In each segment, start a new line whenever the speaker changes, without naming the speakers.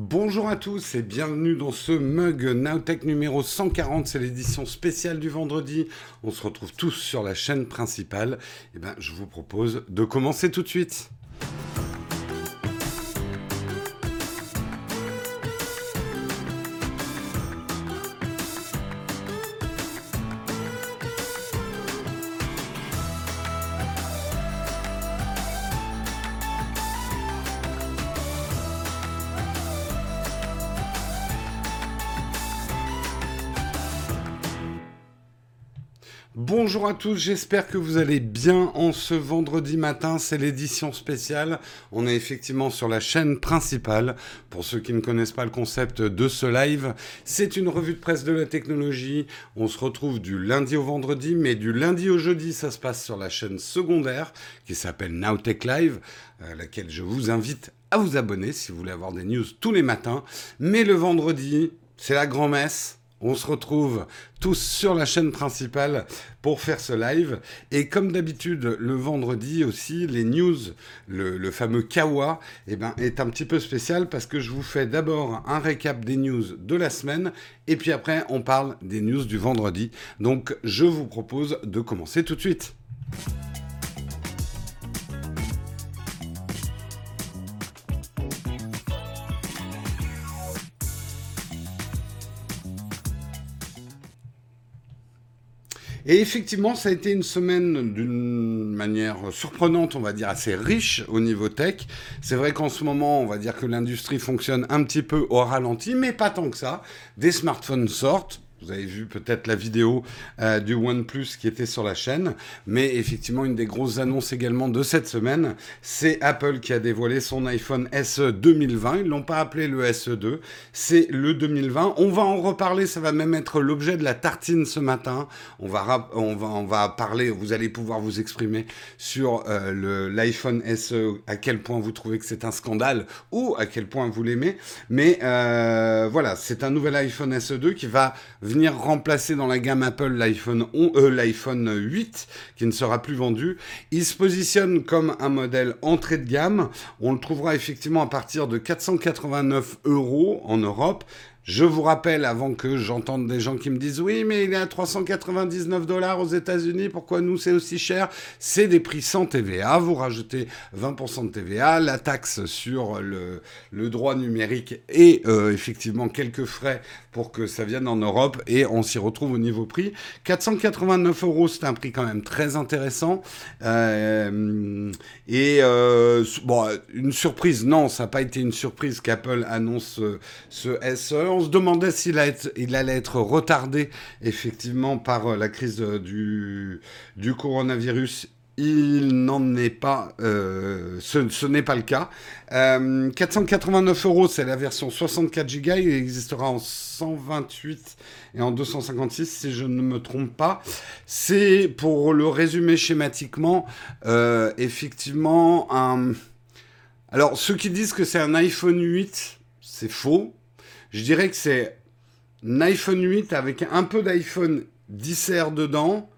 Bonjour à tous et bienvenue dans ce mug Nowtech numéro 140, c'est l'édition spéciale du vendredi. On se retrouve tous sur la chaîne principale. Et eh ben, je vous propose de commencer tout de suite. À tous, j'espère que vous allez bien en ce vendredi matin, c'est l'édition spéciale. On est effectivement sur la chaîne principale. Pour ceux qui ne connaissent pas le concept de ce live, c'est une revue de presse de la technologie. On se retrouve du lundi au vendredi, mais du lundi au jeudi, ça se passe sur la chaîne secondaire qui s'appelle Nowtech Live, à laquelle je vous invite à vous abonner si vous voulez avoir des news tous les matins. Mais le vendredi, c'est la grand-messe on se retrouve tous sur la chaîne principale pour faire ce live. Et comme d'habitude, le vendredi aussi, les news, le, fameux Kawa, eh ben, est un petit peu spécial parce que je vous fais d'abord un récap des news de la semaine et puis après, on parle des news du vendredi. Donc, je vous propose de commencer tout de suite. Et effectivement, ça a été une semaine d'une manière surprenante, on va dire assez riche au niveau tech. C'est vrai qu'en ce moment, on va dire que l'industrie fonctionne un petit peu au ralenti, mais pas tant que ça. Des smartphones sortent, vous avez vu peut-être la vidéo euh, du OnePlus qui était sur la chaîne, mais effectivement une des grosses annonces également de cette semaine, c'est Apple qui a dévoilé son iPhone SE 2020. Ils l'ont pas appelé le SE2, c'est le 2020. On va en reparler, ça va même être l'objet de la tartine ce matin. On va on va on va parler, vous allez pouvoir vous exprimer sur euh, l'iPhone SE, à quel point vous trouvez que c'est un scandale ou à quel point vous l'aimez. Mais euh, voilà, c'est un nouvel iPhone SE2 qui va venir remplacer dans la gamme Apple l'iPhone euh, l'iPhone 8 qui ne sera plus vendu. Il se positionne comme un modèle entrée de gamme. On le trouvera effectivement à partir de 489 euros en Europe. Je vous rappelle, avant que j'entende des gens qui me disent oui, mais il est à 399 dollars aux États-Unis, pourquoi nous c'est aussi cher? C'est des prix sans TVA. Vous rajoutez 20% de TVA, la taxe sur le, droit numérique et euh, effectivement quelques frais pour que ça vienne en Europe et on s'y retrouve au niveau prix. 489 euros, c'est un prix quand même très intéressant. Euh, et euh, une surprise, non, ça n'a pas été une surprise qu'Apple annonce ce SE on se demandait s'il allait être retardé effectivement par euh, la crise du, coronavirus. Il n'en est pas, euh, ce, n'est pas le cas. 489 euh, euros, c'est la version 64 Go. Il existera en 128 et en 256, si je ne me trompe pas. C'est, pour le résumer schématiquement, effectivement un. Alors, ceux qui disent que c'est un iPhone 8, c'est faux. Je dirais que c'est un iPhone 8 avec un peu d'iPhone 10R dedans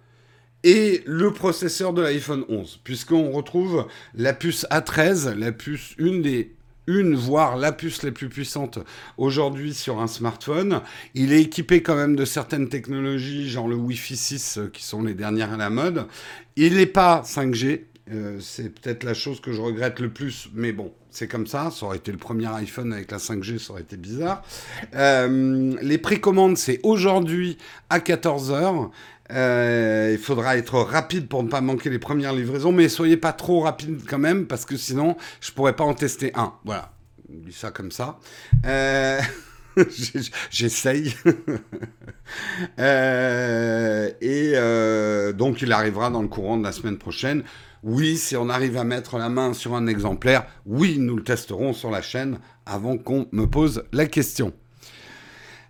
et le processeur de l'iPhone 11, puisqu'on retrouve la puce A13, la puce, une des voire la puce la plus puissante aujourd'hui sur un smartphone. Il est équipé quand même de certaines technologies, genre le Wi-Fi 6, euh, qui sont les dernières à la mode. Il n'est pas 5G, euh, c'est peut-être la chose que je regrette le plus, mais bon, c'est comme ça. Ça aurait été le premier iPhone avec la 5G, ça aurait été bizarre. Euh, les précommandes, c'est aujourd'hui à 14h. Euh, il faudra être rapide pour ne pas manquer les premières livraisons, mais soyez pas trop rapide quand même, parce que sinon, je pourrais pas en tester un. Voilà, dis ça comme ça. J'essaye. et donc, il arrivera dans le courant de la semaine prochaine. Oui, si on arrive à mettre la main sur un exemplaire, oui, nous le testerons sur la chaîne avant qu'on me pose la question.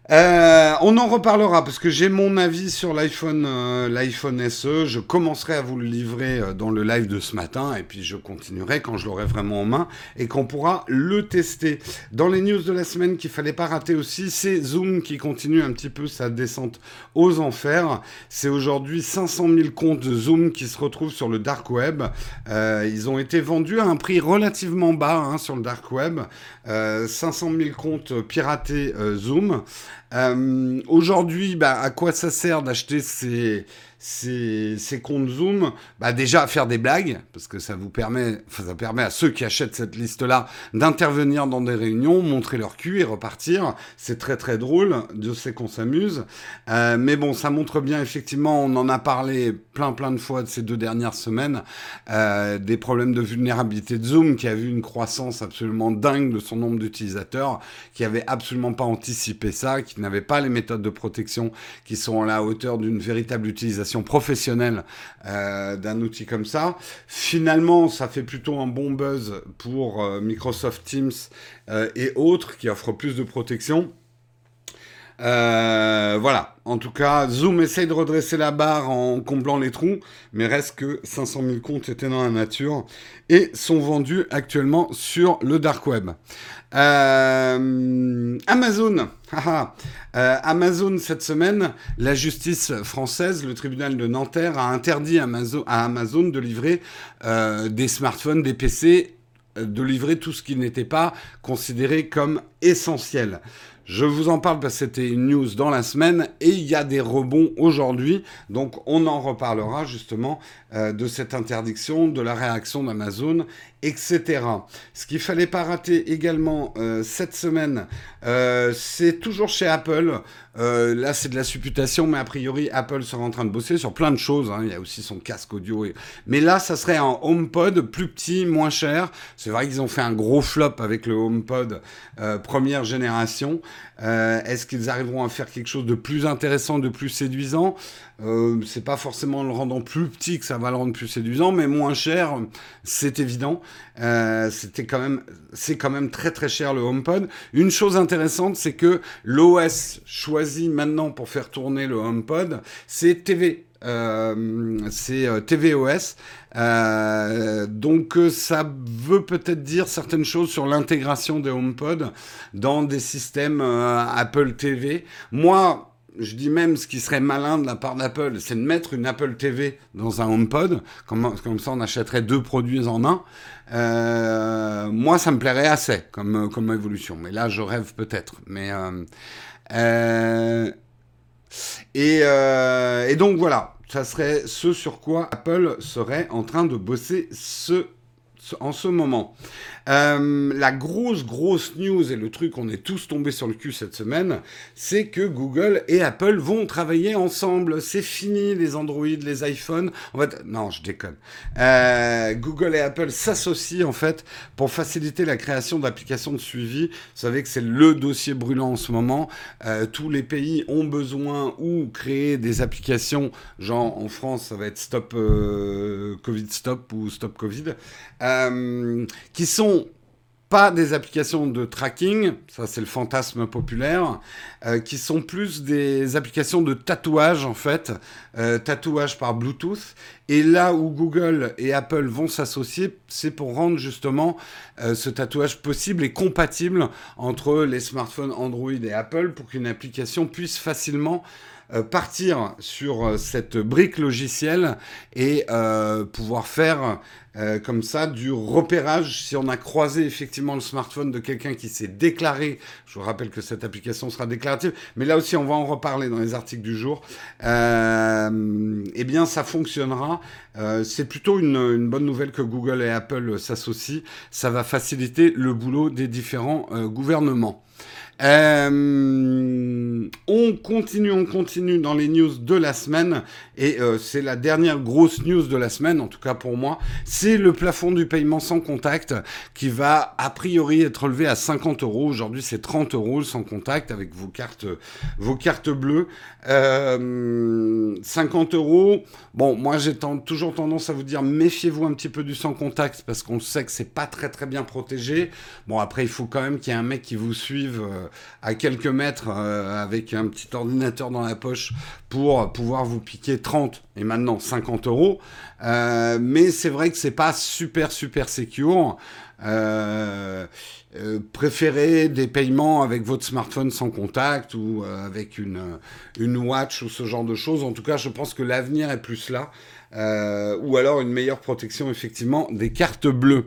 Euh, on en reparlera parce que j'ai mon avis sur l'iPhone, euh, l'iPhone SE. Je commencerai à vous le livrer euh, dans le live de ce matin et puis je continuerai quand je l'aurai vraiment en main et qu'on pourra le tester. Dans les news de la semaine qu'il fallait pas rater aussi, c'est Zoom qui continue un petit peu sa descente aux enfers. C'est aujourd'hui 500 000 comptes Zoom qui se retrouvent sur le dark web. ils ont été vendus à un prix relativement bas hein, sur le dark web. 500 000 comptes piratés Zoom. Euh, aujourd'hui, bah, à quoi ça sert d'acheter ces, ces, ces comptes Zoom, bah déjà faire des blagues, parce que ça vous permet, ça permet à ceux qui achètent cette liste-là d'intervenir dans des réunions, montrer leur cul et repartir. C'est très très drôle, Dieu sait qu'on s'amuse. Euh, mais bon, ça montre bien effectivement, on en a parlé plein plein de fois de ces deux dernières semaines, euh, des problèmes de vulnérabilité de Zoom qui a vu une croissance absolument dingue de son nombre d'utilisateurs, qui avait absolument pas anticipé ça, qui n'avait pas les méthodes de protection qui sont à la hauteur d'une véritable utilisation professionnelle euh, d'un outil comme ça. Finalement, ça fait plutôt un bon buzz pour euh, Microsoft Teams euh, et autres qui offrent plus de protection. Voilà. En tout cas, Zoom essaye de redresser la barre en comblant les trous, mais reste que 500 000 comptes étaient dans la nature et sont vendus actuellement sur le dark web. Euh, Amazon. Euh, Amazon, cette semaine, la justice française, le tribunal de Nanterre, a interdit à Amazon de livrer euh, des smartphones, des PC, de livrer tout ce qui n'était pas considéré comme essentiel. Je vous en parle parce que c'était une news dans la semaine et il y a des rebonds aujourd'hui. Donc on en reparlera justement de cette interdiction, de la réaction d'Amazon etc. Ce qu'il fallait pas rater également euh, cette semaine, euh, c'est toujours chez Apple. Euh, là, c'est de la supputation, mais a priori, Apple sera en train de bosser sur plein de choses. Hein. Il y a aussi son casque audio. Mais là, ça serait un HomePod plus petit, moins cher. C'est vrai qu'ils ont fait un gros flop avec le HomePod première génération. Est-ce qu'ils arriveront à faire quelque chose de plus intéressant, de plus séduisant? C'est pas forcément le rendant plus petit que ça va le rendre plus séduisant, mais moins cher, c'est évident. Euh, c'était quand même, c'est quand même très très cher le HomePod. Une chose intéressante, c'est que l'OS choisi maintenant pour faire tourner le HomePod, c'est TV. Euh, c'est tvOS. donc ça veut peut-être dire certaines choses sur l'intégration des HomePod dans des systèmes Apple TV. Moi, je dis même ce qui serait malin de la part d'Apple, c'est de mettre une Apple TV dans un HomePod, comme, ça on achèterait deux produits en un. Euh, moi, ça me plairait assez comme, comme évolution, mais là, je rêve peut-être. Mais euh, euh, et, et donc voilà, ça serait ce sur quoi Apple serait en train de bosser ce, en ce moment. Euh, la grosse, grosse news et le truc, on est tous tombés sur le cul cette semaine, c'est que Google et Apple vont travailler ensemble. C'est fini les Android, les iPhones. En fait, non, je déconne. Euh, Google et Apple s'associent en fait pour faciliter la création d'applications de suivi. Vous savez que c'est le dossier brûlant en ce moment. Euh, tous les pays ont besoin ou créer des applications, genre en France, ça va être Stop Covid Stop ou Stop Covid, qui sont pas des applications de tracking, ça c'est le fantasme populaire, euh, qui sont plus des applications de tatouage en fait, euh, tatouage par Bluetooth. Et là où Google et Apple vont s'associer, c'est pour rendre justement euh, ce tatouage possible et compatible entre les smartphones Android et Apple pour qu'une application puisse facilement partir sur cette brique logicielle et pouvoir faire euh, comme ça du repérage si on a croisé effectivement le smartphone de quelqu'un qui s'est déclaré. Je vous rappelle que cette application sera déclarative, mais là aussi on va en reparler dans les articles du jour. Euh, eh bien, ça fonctionnera. Euh, c'est plutôt une, bonne nouvelle que Google et Apple s'associent. Ça va faciliter le boulot des différents euh, gouvernements. Euh, on continue, on continue dans les news de la semaine et euh, c'est la dernière grosse news de la semaine, en tout cas pour moi. C'est le plafond du paiement sans contact qui va a priori être relevé à 50 euros. Aujourd'hui, c'est 30 euros sans contact avec vos cartes, vos cartes bleues. Euh, 50 euros. Bon, moi j'ai toujours tendance à vous dire méfiez-vous un petit peu du sans contact parce qu'on sait que c'est pas très très bien protégé. Bon, après il faut quand même qu'il y ait un mec qui vous suive. Euh, à quelques mètres avec un petit ordinateur dans la poche pour pouvoir vous piquer 30 et maintenant 50 euros. mais c'est vrai que c'est pas super super secure. Euh, euh, préférez des paiements avec votre smartphone sans contact ou euh, avec une watch ou ce genre de choses. En tout cas, je pense que l'avenir est plus là. Euh, ou alors une meilleure protection effectivement des cartes bleues.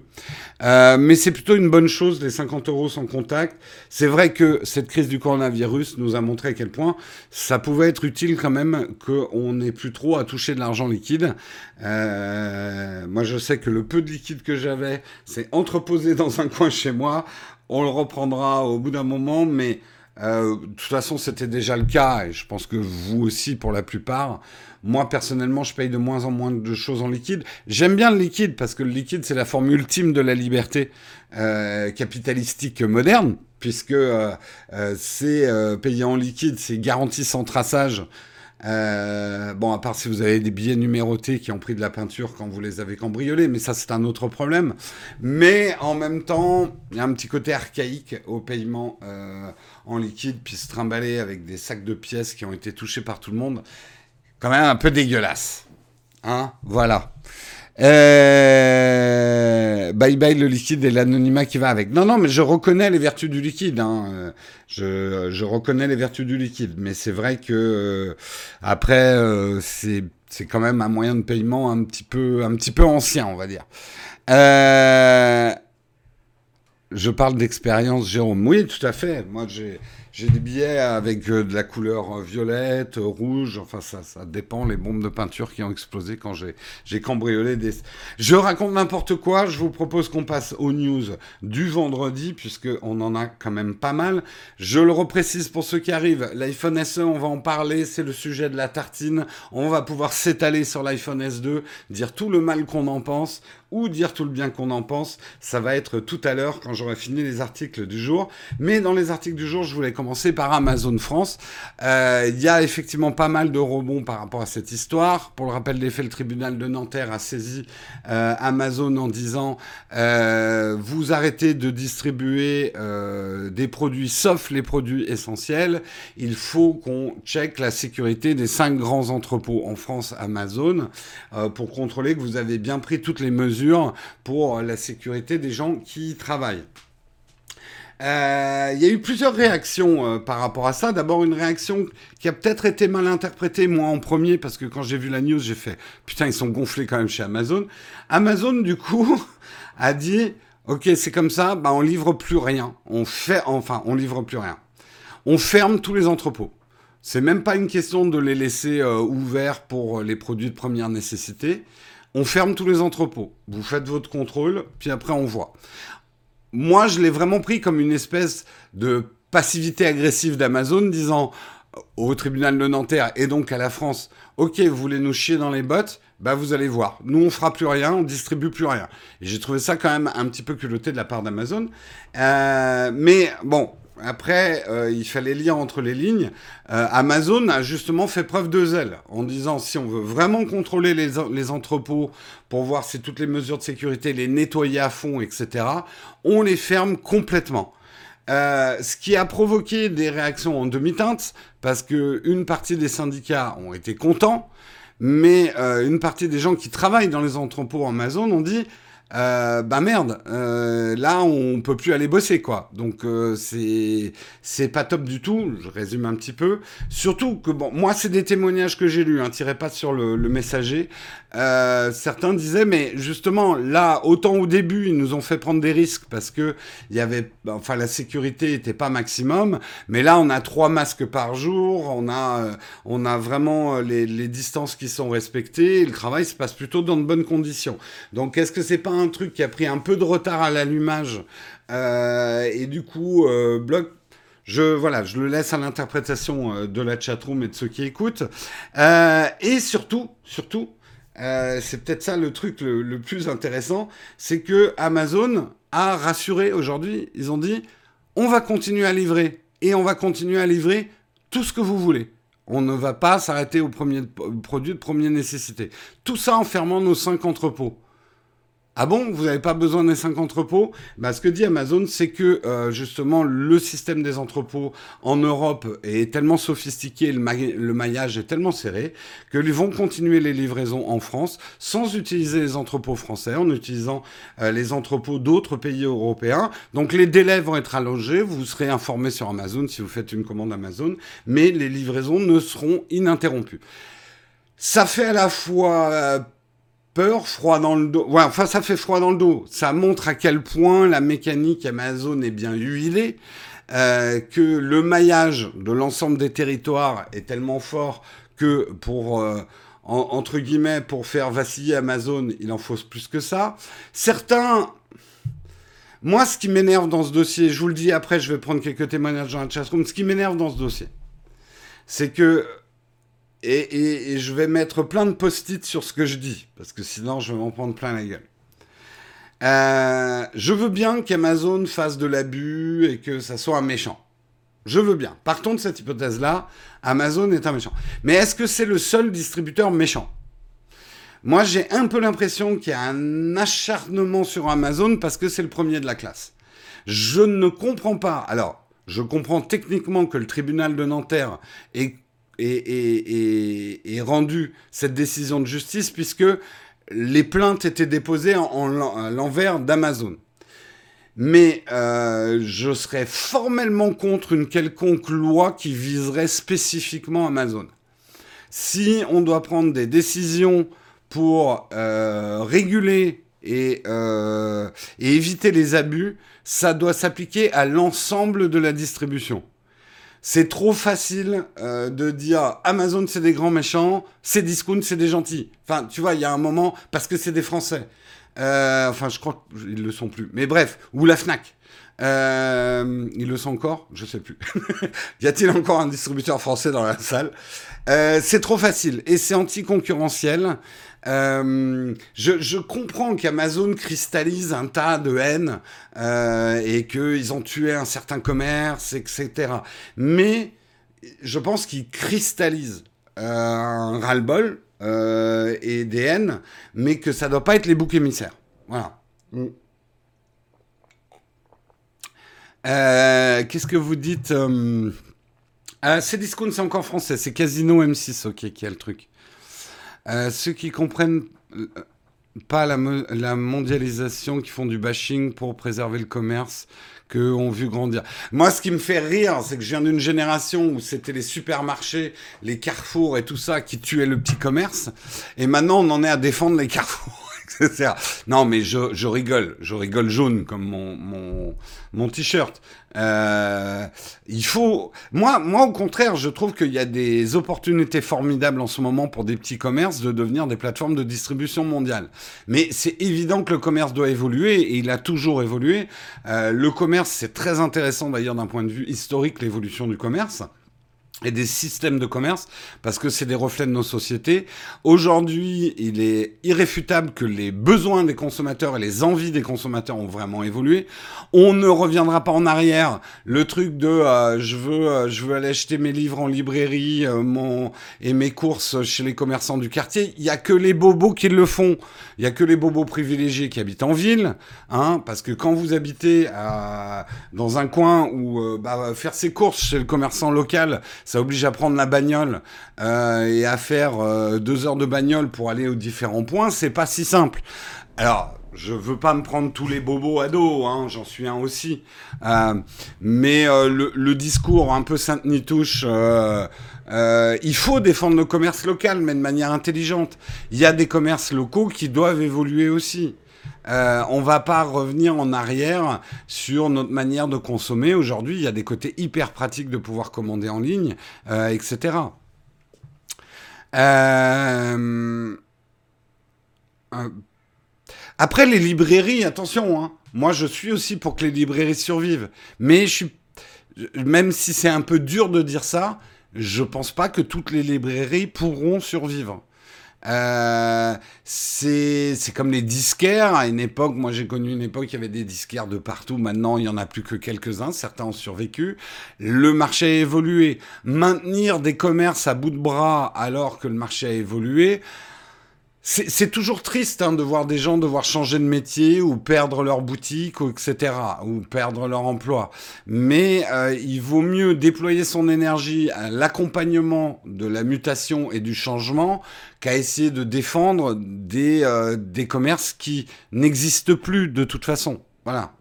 Euh, mais c'est plutôt une bonne chose, les 50 euros sans contact. C'est vrai que cette crise du coronavirus nous a montré à quel point ça pouvait être utile quand même qu'on n'ait plus trop à toucher de l'argent liquide. Euh, moi je sais que le peu de liquide que j'avais, c'est entreposé dans un coin chez moi. On le reprendra au bout d'un moment, mais de toute façon c'était déjà le cas, et je pense que vous aussi pour la plupart. Moi, personnellement, je paye de moins en moins de choses en liquide. J'aime bien le liquide parce que le liquide, c'est la forme ultime de la liberté euh, capitalistique moderne, puisque euh, euh, c'est payé en liquide, c'est garanti sans traçage. bon, à part si vous avez des billets numérotés qui ont pris de la peinture quand vous les avez cambriolés, mais ça c'est un autre problème. Mais en même temps, il y a un petit côté archaïque au paiement en liquide, puis se trimballer avec des sacs de pièces qui ont été touchés par tout le monde quand même un peu dégueulasse. Hein Voilà. Euh, bye bye le liquide et l'anonymat qui va avec. Non, non, mais je reconnais les vertus du liquide. Hein. Je, reconnais les vertus du liquide. Mais c'est vrai que euh, après, euh, c'est, c'est quand même un moyen de paiement un petit peu, un petit peu ancien, on va dire. Je parle d'expérience, Jérôme. Oui, tout à fait. Moi, j'ai j'ai des billets avec euh, de la couleur euh, violette, euh, rouge, enfin ça, ça dépend, les bombes de peinture qui ont explosé quand j'ai cambriolé des... Je raconte n'importe quoi, je vous propose qu'on passe aux news du vendredi, puisqu'on en a quand même pas mal. Je le reprécise pour ceux qui arrivent, l'iPhone SE, on va en parler, c'est le sujet de la tartine, on va pouvoir s'étaler sur l'iPhone S2, dire tout le mal qu'on en pense, ou dire tout le bien qu'on en pense, ça va être tout à l'heure quand j'aurai fini les articles du jour. Mais dans les articles du jour, je voulais commencer par Amazon France. Euh, il y a effectivement pas mal de rebonds par rapport à cette histoire. Pour le rappel des faits, le tribunal de Nanterre a saisi euh, Amazon en disant euh, vous arrêtez de distribuer des produits sauf les produits essentiels. Il faut qu'on check la sécurité des cinq grands entrepôts en France Amazon pour contrôler que vous avez bien pris toutes les mesures pour la sécurité des gens qui y travaillent. Euh, il y a eu plusieurs réactions euh, par rapport à ça. D'abord, une réaction qui a peut-être été mal interprétée, moi en premier, parce que quand j'ai vu la news, j'ai fait putain, ils sont gonflés quand même chez Amazon. Amazon, du coup, a dit ok, c'est comme ça, bah, on livre plus rien. On fait, enfin, on livre plus rien. On ferme tous les entrepôts. C'est même pas une question de les laisser euh, ouverts pour les produits de première nécessité on ferme tous les entrepôts. Vous faites votre contrôle, puis après on voit. Moi, je l'ai vraiment pris comme une espèce de passivité agressive d'Amazon, disant au tribunal de Nanterre et donc à la France, ok, vous voulez nous chier dans les bottes, bah vous allez voir. Nous, on fera plus rien, on distribue plus rien. J'ai trouvé ça quand même un petit peu culotté de la part d'Amazon. Euh, mais bon, après, euh, il fallait lire entre les lignes. Euh, Amazon a justement fait preuve de zèle en disant si on veut vraiment contrôler les, entrepôts pour voir si toutes les mesures de sécurité, les nettoyer à fond, etc., on les ferme complètement. Euh, ce qui a provoqué des réactions en demi-teinte, parce que une partie des syndicats ont été contents, mais une partie des gens qui travaillent dans les entrepôts Amazon ont dit euh, bah merde, euh, là on peut plus aller bosser quoi. Donc euh, c'est c'est pas top du tout. Je résume un petit peu. Surtout que bon, moi c'est des témoignages que j'ai lus. Hein, tirez pas sur le, messager. Euh, certains disaient mais justement là autant au début ils nous ont fait prendre des risques parce que il y avait enfin la sécurité était pas maximum. Mais là on a trois masques par jour. On a on a vraiment les, les distances qui sont respectées. le travail se passe plutôt dans de bonnes conditions. Donc est-ce que c'est pas un un truc qui a pris un peu de retard à l'allumage. Euh, et du coup, euh, Bloc je, voilà, je le laisse à l'interprétation euh, de la chatroom et de ceux qui écoutent. et surtout, surtout, c'est peut-être ça le truc le, le plus intéressant, c'est que Amazon a rassuré aujourd'hui. Ils ont dit, on va continuer à livrer et on va continuer à livrer tout ce que vous voulez. On ne va pas s'arrêter aux premiers produits de première nécessité. Tout ça en fermant nos cinq entrepôts. Ah bon, vous n'avez pas besoin des cinq entrepôts? Bah, Ce que dit Amazon, c'est que euh, justement le système des entrepôts en Europe est tellement sophistiqué, le, maillage est tellement serré, qu'ils vont continuer les livraisons en France sans utiliser les entrepôts français, en utilisant euh, les entrepôts d'autres pays européens. Donc les délais vont être allongés, vous serez informé sur Amazon si vous faites une commande Amazon, mais les livraisons ne seront ininterrompues. Ça fait à la fois euh, peur, froid dans le dos. Ouais, enfin, ça fait froid dans le dos. Ça montre à quel point la mécanique Amazon est bien huilée, euh, que le maillage de l'ensemble des territoires est tellement fort que pour euh, entre guillemets pour faire vaciller Amazon, il en faut plus que ça. Certains moi, ce qui m'énerve dans ce dossier, je vous le dis après, je vais prendre quelques témoignages dans la chatroom. Ce qui m'énerve dans ce dossier, c'est que et, je vais mettre plein de post-it sur ce que je dis, parce que sinon je vais m'en prendre plein la gueule. Euh, je veux bien qu'Amazon fasse de l'abus et que ça soit un méchant. Je veux bien. Partons de cette hypothèse-là, Amazon est un méchant. Mais est-ce que c'est le seul distributeur méchant? Moi, j'ai un peu l'impression qu'il y a un acharnement sur Amazon parce que c'est le premier de la classe. Je ne comprends pas. Alors, je comprends techniquement que le tribunal de Nanterre ait et, rendu cette décision de justice puisque les plaintes étaient déposées en, l'envers d'Amazon. Mais euh, je serais formellement contre une quelconque loi qui viserait spécifiquement Amazon. Si on doit prendre des décisions pour euh, réguler et, euh, et éviter les abus, ça doit s'appliquer à l'ensemble de la distribution. C'est trop facile euh, de dire Amazon c'est des grands méchants, c'est Discount c'est des gentils. Enfin, tu vois, il y a un moment parce que c'est des Français. Euh, enfin, je crois qu'ils le sont plus. Mais bref, ou la Fnac. Euh, ils le sont encore Je sais plus. y a-t-il encore un distributeur français dans la salle? Euh, C'est trop facile et c'est anticoncurrentiel. Euh, je, comprends qu'Amazon cristallise un tas de haine euh, et qu'ils ont tué un certain commerce, etc. Mais je pense qu'ils cristallisent euh, un ras-le-bol euh, et des haines, mais que ça doit pas être les boucs émissaires. Voilà. Mm. Qu'est-ce que vous dites euh, ah, C'est discount, c'est encore français. C'est Casino M6, ok, qui a le truc. Euh, ceux qui comprennent euh, pas la, la, mondialisation, qui font du bashing pour préserver le commerce, que ont vu grandir. Moi, ce qui me fait rire, c'est que je viens d'une génération où c'était les supermarchés, les carrefours et tout ça qui tuaient le petit commerce. Et maintenant, on en est à défendre les carrefours. Non, mais je, je, rigole, je rigole jaune comme mon, mon, mon t-shirt. Euh, il faut, moi, moi au contraire, je trouve qu'il y a des opportunités formidables en ce moment pour des petits commerces de devenir des plateformes de distribution mondiale. Mais c'est évident que le commerce doit évoluer et il a toujours évolué. Euh, le commerce, c'est très intéressant d'ailleurs d'un point de vue historique l'évolution du commerce et des systèmes de commerce parce que c'est des reflets de nos sociétés. Aujourd'hui, il est irréfutable que les besoins des consommateurs et les envies des consommateurs ont vraiment évolué. On ne reviendra pas en arrière. Le truc de euh, je veux euh, je veux aller acheter mes livres en librairie euh, mon et mes courses chez les commerçants du quartier, il y a que les bobos qui le font. Il y a que les bobos privilégiés qui habitent en ville hein parce que quand vous habitez à, dans un coin où bah, faire ses courses chez le commerçant local ça oblige à prendre la bagnole euh, et à faire euh, deux heures de bagnole pour aller aux différents points, c'est pas si simple. Alors, je veux pas me prendre tous les bobos à dos, hein, j'en suis un aussi. Euh, mais euh, le, discours un peu sainte-nitouche, euh, il faut défendre le commerce local, mais de manière intelligente. Il y a des commerces locaux qui doivent évoluer aussi. Euh, on va pas revenir en arrière sur notre manière de consommer. Aujourd'hui, il y a des côtés hyper pratiques de pouvoir commander en ligne, euh, etc. Euh, euh... Après, les librairies, attention, hein. moi je suis aussi pour que les librairies survivent. Mais je même si c'est un peu dur de dire ça, je pense pas que toutes les librairies pourront survivre. Euh, c'est comme les disquaires. À une époque, moi j'ai connu une époque, il y avait des disquaires de partout. Maintenant, il y en a plus que quelques-uns. Certains ont survécu. Le marché a évolué. Maintenir des commerces à bout de bras alors que le marché a évolué, c'est toujours triste hein, de voir des gens devoir changer de métier ou perdre leur boutique, ou etc., ou perdre leur emploi. Mais euh, il vaut mieux déployer son énergie à l'accompagnement de la mutation et du changement qu'à essayer de défendre des, euh, des commerces qui n'existent plus de toute façon. Voilà.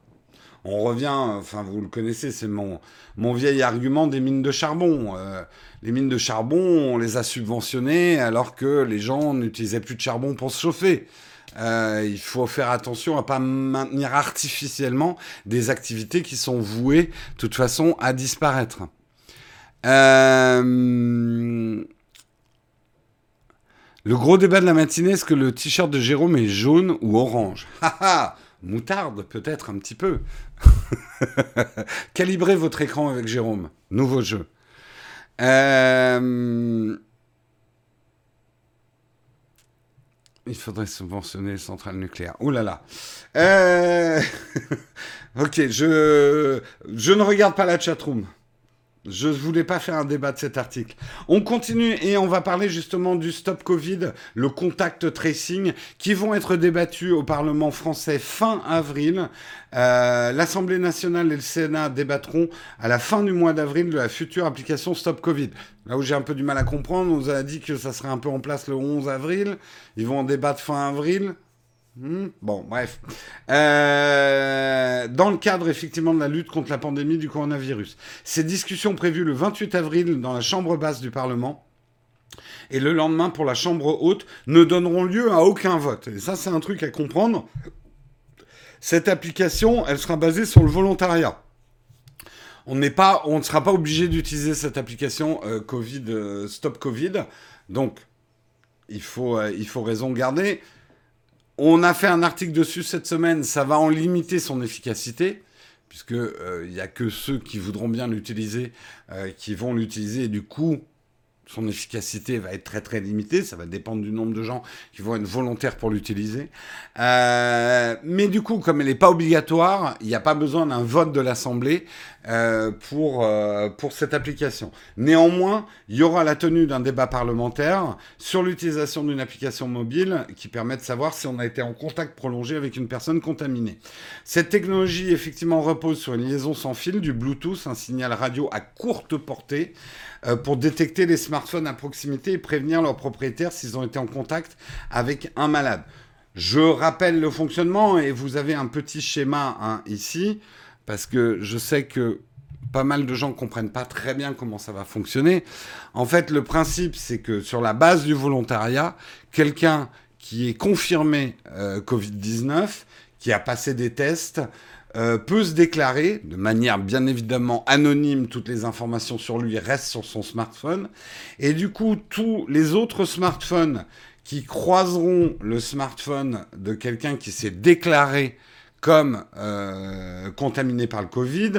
On revient, enfin vous le connaissez, c'est mon, mon vieil argument des mines de charbon. Euh, les mines de charbon, on les a subventionnées alors que les gens n'utilisaient plus de charbon pour se chauffer. Euh, il faut faire attention à pas maintenir artificiellement des activités qui sont vouées, de toute façon, à disparaître. Euh, le gros débat de la matinée, est-ce que le t-shirt de Jérôme est jaune ou orange? Moutarde, peut-être un petit peu. Calibrez votre écran avec Jérôme. Nouveau jeu. Euh, il faudrait subventionner les centrales nucléaires. Ouh là là. Euh, ok, je, je ne regarde pas la chatroom. Je ne voulais pas faire un débat de cet article. On continue et on va parler justement du stop Covid, le contact tracing, qui vont être débattus au Parlement français fin avril. Euh, L'Assemblée nationale et le Sénat débattront à la fin du mois d'avril de la future application stop Covid. Là où j'ai un peu du mal à comprendre, on nous a dit que ça serait un peu en place le 11 avril. Ils vont en débattre fin avril. Hmm, bon, bref. Euh, dans le cadre effectivement de la lutte contre la pandémie du coronavirus. Ces discussions prévues le 28 avril dans la Chambre basse du Parlement et le lendemain pour la Chambre haute ne donneront lieu à aucun vote. Et ça, c'est un truc à comprendre. Cette application, elle sera basée sur le volontariat. On n'est pas, on ne sera pas obligé d'utiliser cette application euh, Covid, euh, Stop Covid. Donc, il faut, il faut raison garder. On a fait un article dessus cette semaine, ça va en limiter son efficacité, puisque il euh, n'y a que ceux qui voudront bien l'utiliser euh, qui vont l'utiliser, du coup, son efficacité va être très très limitée, ça va dépendre du nombre de gens qui vont être volontaires pour l'utiliser. Euh, mais du coup, comme elle n'est pas obligatoire, il n'y a pas besoin d'un vote de l'Assemblée euh, pour, euh, pour cette application. Néanmoins, il y aura la tenue d'un débat parlementaire sur l'utilisation d'une application mobile qui permet de savoir si on a été en contact prolongé avec une personne contaminée. Cette technologie, effectivement, repose sur une liaison sans fil, du Bluetooth, un signal radio à courte portée. Euh, pour détecter les smartphones à proximité et prévenir leurs propriétaires s'ils ont été en contact avec un malade. Je rappelle le fonctionnement et vous avez un petit schéma hein, ici, parce que je sais que pas mal de gens ne comprennent pas très bien comment ça va fonctionner. En fait, le principe, c'est que sur la base du volontariat, quelqu'un qui est confirmé euh, Covid-19, qui a passé des tests, euh, peut se déclarer de manière bien évidemment anonyme, toutes les informations sur lui restent sur son smartphone, et du coup tous les autres smartphones qui croiseront le smartphone de quelqu'un qui s'est déclaré comme euh, contaminé par le Covid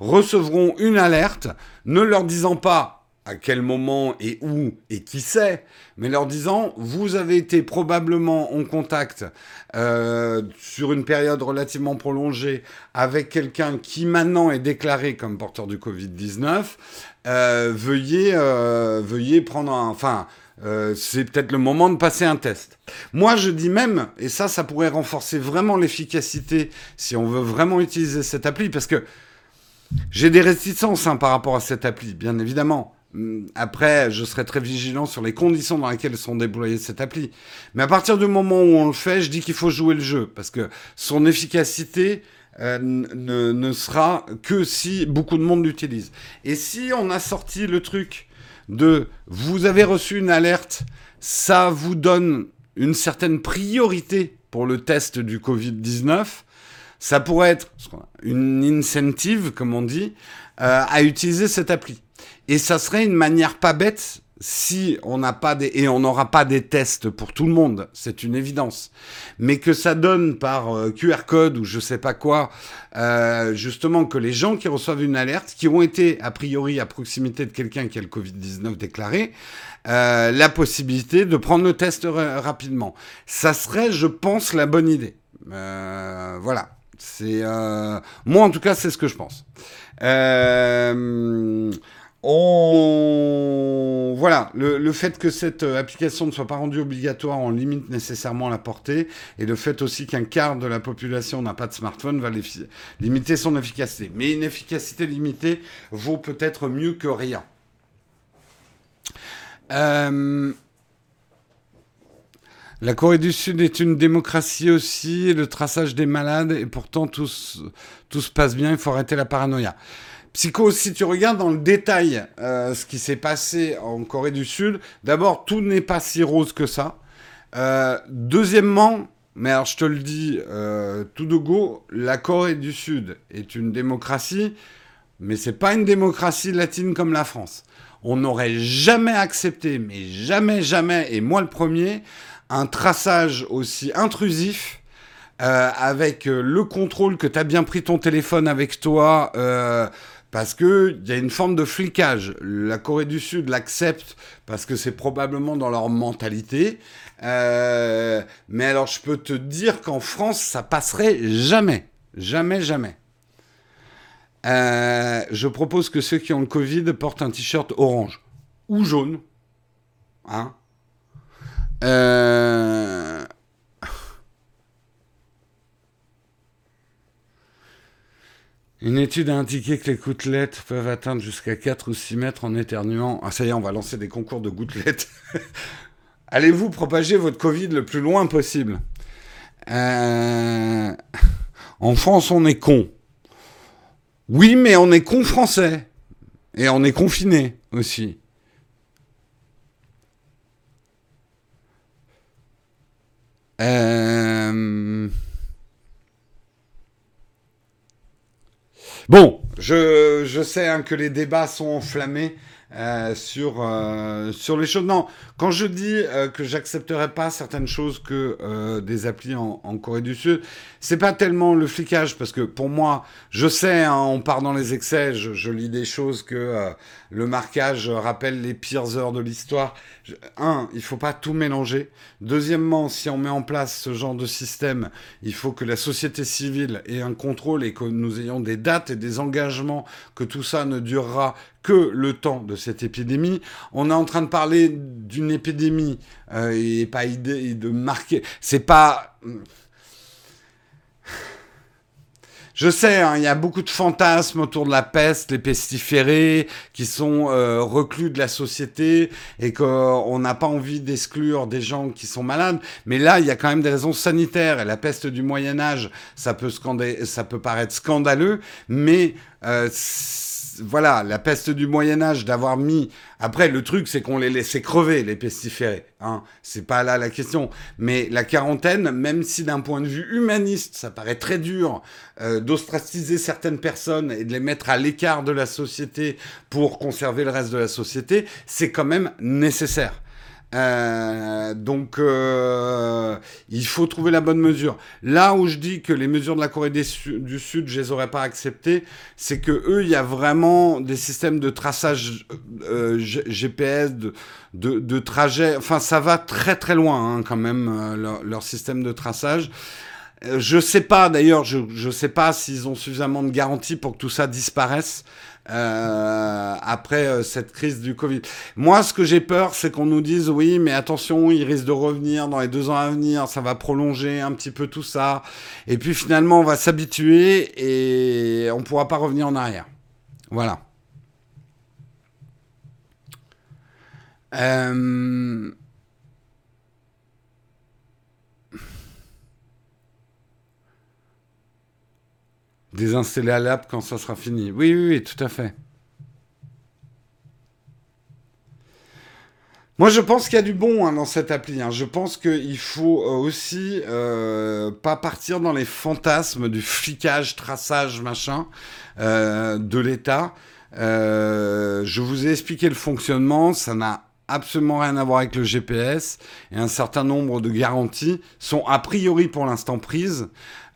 recevront une alerte ne leur disant pas à quel moment et où et qui sait, mais leur disant vous avez été probablement en contact euh, sur une période relativement prolongée avec quelqu'un qui maintenant est déclaré comme porteur du Covid-19, euh, veuillez, euh, veuillez prendre un... Enfin, c'est peut-être le moment de passer un test. Moi, je dis même, et ça, ça pourrait renforcer vraiment l'efficacité si on veut vraiment utiliser cette appli, parce que j'ai des réticences hein, par rapport à cette appli, bien évidemment. Hum, après, je serai très vigilant sur les conditions dans lesquelles sont déployées cette appli. Mais à partir du moment où on le fait, je dis qu'il faut jouer le jeu parce que son efficacité euh, ne, sera que si beaucoup de monde l'utilise. Et si on a sorti le truc de vous avez reçu une alerte, ça vous donne une certaine priorité pour le test du Covid-19, ça pourrait être une incentive, comme on dit, euh, à utiliser cette appli. Et ça serait une manière pas bête si on n'a pas des et on n'aura pas des tests pour tout le monde, c'est une évidence. Mais que ça donne par euh, QR code ou je sais pas quoi, euh, justement que les gens qui reçoivent une alerte, qui ont été a priori à proximité de quelqu'un qui a le Covid 19 déclaré, euh, la possibilité de prendre le test rapidement. Ça serait, je pense, la bonne idée. voilà. Moi en tout cas, c'est ce que je pense. On... Voilà, le, fait que cette euh, application ne soit pas rendue obligatoire, on limite nécessairement la portée, et le fait aussi qu'un quart de la population n'a pas de smartphone va limiter son efficacité. Mais une efficacité limitée vaut peut-être mieux que rien. Euh, la Corée du Sud est une démocratie aussi, le traçage des malades, et pourtant tout se passe bien, il faut arrêter la paranoïa. Psycho, si tu regardes dans le détail euh, ce qui s'est passé en Corée du Sud, d'abord, tout n'est pas si rose que ça. Euh, deuxièmement, mais alors je te le dis euh, tout de go, la Corée du Sud est une démocratie, mais c'est pas une démocratie latine comme la France. On n'aurait jamais accepté, mais jamais, jamais, et moi le premier, un traçage aussi intrusif avec le contrôle que tu as bien pris ton téléphone avec toi, parce qu'il y a une forme de flicage. La Corée du Sud l'accepte parce que c'est probablement dans leur mentalité. Euh, mais alors je peux te dire qu'en France, ça passerait jamais. Jamais, jamais. Euh, je propose que ceux qui ont le Covid portent un t-shirt orange ou jaune. Hein euh, Une étude a indiqué que les gouttelettes peuvent atteindre jusqu'à 4 ou 6 mètres en éternuant. Ah ça y est, on va lancer des concours de gouttelettes. Allez-vous propager votre Covid le plus loin possible? Euh, En France, on est con. Oui, mais on est con français. Et on est confiné aussi. Euh... Bon, je, je sais hein, que les débats sont enflammés. Euh, sur, euh, sur les choses. Non, quand je dis euh, que j'accepterai pas certaines choses que des applis en, Corée du Sud, c'est pas tellement le flicage, parce que pour moi, je sais, hein, on part dans les excès, je, lis des choses que le marquage rappelle les pires heures de l'histoire. Un, il faut pas tout mélanger. Deuxièmement, si on met en place ce genre de système, il faut que la société civile ait un contrôle et que nous ayons des dates et des engagements, que tout ça ne durera que le temps de cette épidémie. On est en train de parler d'une épidémie euh, et pas idée de marquer. C'est pas. Je sais, hein, il y a beaucoup de fantasmes autour de la peste, les pestiférés, qui sont euh, reclus de la société et qu'on n'a pas envie d'exclure des gens qui sont malades. Mais là, il y a quand même des raisons sanitaires. Et la peste du Moyen Âge, ça peut, ça peut paraître scandaleux, mais euh, voilà, la peste du Moyen Âge, d'avoir mis. Après, le truc, c'est qu'on les laissait crever, les pestiférés. Hein. C'est pas là la question. Mais la quarantaine, même si d'un point de vue humaniste, ça paraît très dur euh, d'ostraciser certaines personnes et de les mettre à l'écart de la société pour conserver le reste de la société, c'est quand même nécessaire. Euh, donc, euh, il faut trouver la bonne mesure. Là où je dis que les mesures de la Corée du Sud, je les aurais pas acceptées, c'est que eux, il y a vraiment des systèmes de traçage euh, GPS, de, trajet. Enfin, ça va très très loin hein, quand même euh, leur, système de traçage. Je sais pas d'ailleurs, je je sais pas s'ils ont suffisamment de garanties pour que tout ça disparaisse. Euh, après euh, cette crise du Covid. Moi, ce que j'ai peur, c'est qu'on nous dise oui, mais attention, il risque de revenir dans les deux ans à venir, ça va prolonger un petit peu tout ça. Et puis finalement, on va s'habituer et on pourra pas revenir en arrière. Voilà. Euh... Désinstaller l'app quand ça sera fini. Oui, oui, oui, tout à fait. Moi, je pense qu'il y a du bon hein, dans cette appli. Hein. Je pense qu'il faut euh, aussi euh, pas partir dans les fantasmes du flicage, traçage, machin euh, de l'État. je vous ai expliqué le fonctionnement. Ça n'a absolument rien à voir avec le GPS et un certain nombre de garanties sont a priori pour l'instant prises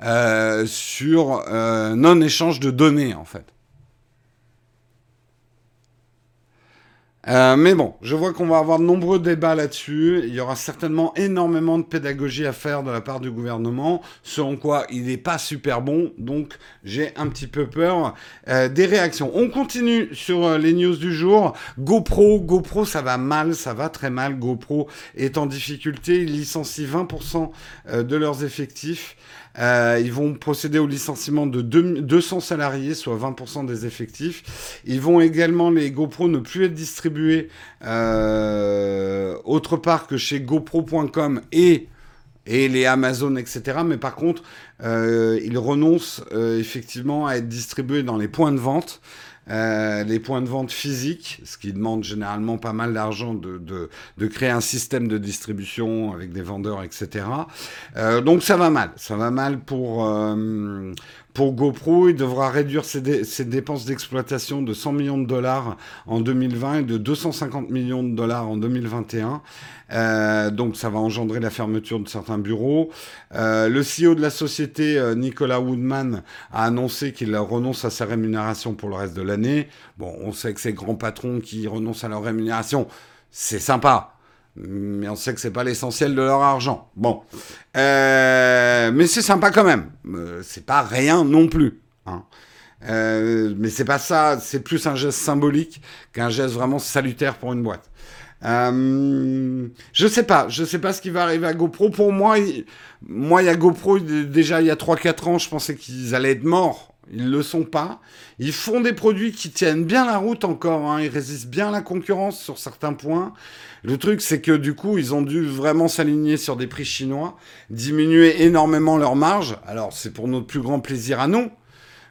euh, sur euh, non-échange de données en fait. Euh, mais bon, je vois qu'on va avoir de nombreux débats là-dessus. Il y aura certainement énormément de pédagogie à faire de la part du gouvernement, selon quoi il n'est pas super bon. Donc j'ai un petit peu peur des réactions. On continue sur les news du jour. GoPro, GoPro, ça va mal, ça va très mal. GoPro est en difficulté. Ils licencient 20% de leurs effectifs. Euh, ils vont procéder au licenciement de 200 salariés, soit 20% des effectifs. Ils vont également, les GoPro, ne plus être distribués euh, autre part que chez GoPro.com et et les Amazon, etc. Mais par contre, euh, ils renoncent euh, effectivement à être distribués dans les points de vente. Euh, les points de vente physiques, ce qui demande généralement pas mal d'argent de, de, de, créer un système de distribution avec des vendeurs, etc. Euh, donc ça va mal, ça va mal pour, euh, pour GoPro, il devra réduire ses, dé ses dépenses d'exploitation de 100 millions de dollars en 2020 et de 250 millions de dollars en 2021. Euh, donc ça va engendrer la fermeture de certains bureaux. Euh, le CEO de la société, euh, Nicolas Woodman, a annoncé qu'il renonce à sa rémunération pour le reste de l'année. Bon, on sait que ces grands patrons qui renoncent à leur rémunération, c'est sympa. Mais on sait que c'est pas l'essentiel de leur argent. Bon, euh, mais c'est sympa quand même. Euh, c'est pas rien non plus. Hein. Euh, mais c'est pas ça. C'est plus un geste symbolique qu'un geste vraiment salutaire pour une boîte. Euh, je sais pas, je sais pas ce qui va arriver à GoPro. Pour moi, il, moi, il y a GoPro déjà il y a 3-4 ans, je pensais qu'ils allaient être morts. Ils le sont pas. Ils font des produits qui tiennent bien la route encore. Hein. Ils résistent bien à la concurrence sur certains points. Le truc, c'est que du coup, ils ont dû vraiment s'aligner sur des prix chinois, diminuer énormément leur marge. Alors, c'est pour notre plus grand plaisir à nous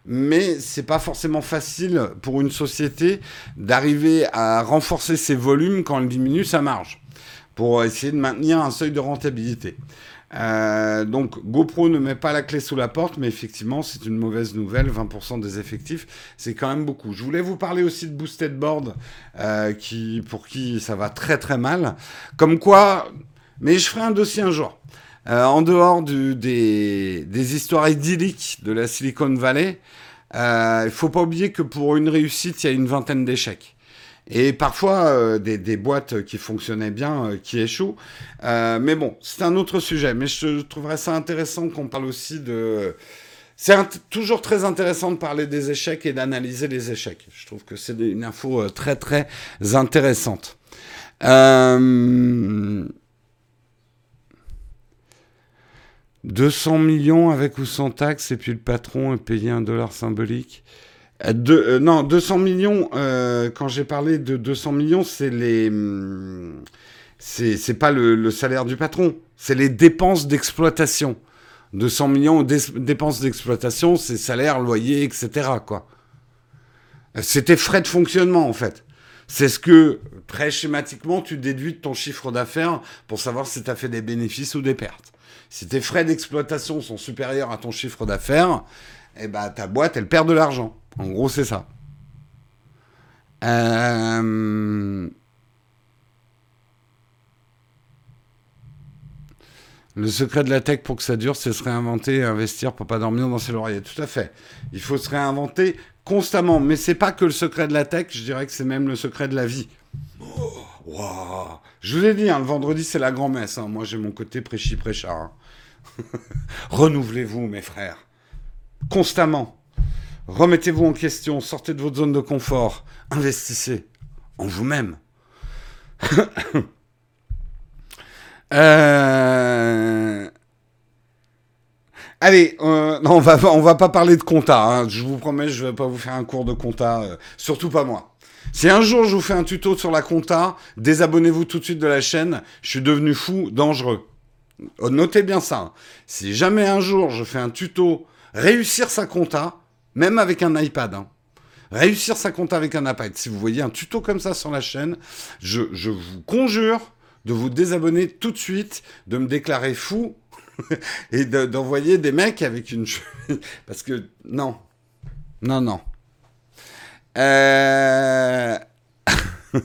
mais c'est pas forcément facile pour une société d'arriver à renforcer ses volumes quand elle diminue sa marge pour essayer de maintenir un seuil de rentabilité. Euh, donc GoPro ne met pas la clé sous la porte, mais effectivement c'est une mauvaise nouvelle. 20% des effectifs, c'est quand même beaucoup. Je voulais vous parler aussi de Boosted Board, euh, qui, pour qui ça va très très mal. Comme quoi, mais je ferai un dossier un jour. Euh, en dehors du, des, des, histoires idylliques de la Silicon Valley, euh, il faut pas oublier que pour une réussite, il y a une vingtaine d'échecs. Et parfois, euh, des, boîtes qui fonctionnaient bien, euh, qui échouent. Euh, mais bon, c'est un autre sujet. Mais je trouverais ça intéressant qu'on parle aussi de... C'est toujours très intéressant de parler des échecs et d'analyser les échecs. Je trouve que c'est une info très, très intéressante. Euh... 200 millions avec ou sans taxes, et puis le patron est payé un dollar symbolique. Euh, euh, non, 200 millions, euh, quand j'ai parlé de 200 millions, c'est les. Hum, c'est pas le, salaire du patron, c'est les dépenses d'exploitation. 200 millions dépenses d'exploitation, c'est salaire, loyer, etc. quoi. C'était frais de fonctionnement, en fait. C'est ce que, très schématiquement, tu déduis de ton chiffre d'affaires pour savoir si tu as fait des bénéfices ou des pertes. Si tes frais d'exploitation sont supérieurs à ton chiffre d'affaires, eh ben, ta boîte, elle perd de l'argent. En gros, c'est ça. Euh... Le secret de la tech pour que ça dure, c'est se réinventer et investir pour pas dormir dans ses lauriers. Tout à fait. Il faut se réinventer constamment. Mais c'est pas que le secret de la tech, je dirais que c'est même le secret de la vie. Oh. Je vous ai dit, hein, le vendredi, c'est la grand-messe. Hein. Moi, j'ai mon côté prêchi-prêchard. Hein. Renouvelez-vous, mes frères. Constamment. Remettez-vous en question, sortez de votre zone de confort, investissez en vous-même. euh... Allez, euh, on va va pas parler de compta. Hein. Je vous promets, je vais pas vous faire un cours de compta, euh, surtout pas moi. Si un jour je vous fais un tuto sur la compta, désabonnez-vous tout de suite de la chaîne. Je suis devenu fou, dangereux. Notez bien ça. Si jamais un jour je fais un tuto réussir sa compta, même avec un iPad, hein, réussir sa compta avec un iPad, si vous voyez un tuto comme ça sur la chaîne, je, vous conjure de vous désabonner tout de suite, de me déclarer fou et d'envoyer de, des mecs avec une... Parce que non, non, non. Euh...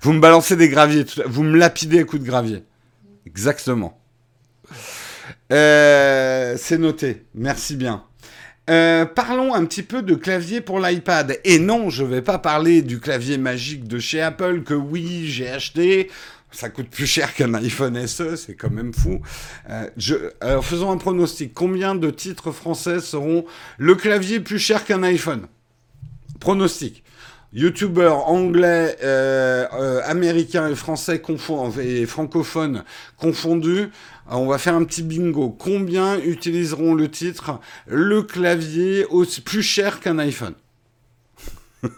vous me balancez des graviers, vous me lapidez à coups de gravier. Exactement. Euh, c'est noté. Merci bien. Euh, parlons un petit peu de clavier pour l'iPad. Et non, je ne vais pas parler du clavier magique de chez Apple que oui, j'ai acheté. Ça coûte plus cher qu'un iPhone SE, c'est quand même fou. Euh, faisons un pronostic. Combien de titres français seront le clavier plus cher qu'un iPhone? Pronostic. Youtubeurs anglais, euh, euh, américains et français confondus, et francophones confondus, on va faire un petit bingo. Combien utiliseront le titre le clavier plus cher qu'un iPhone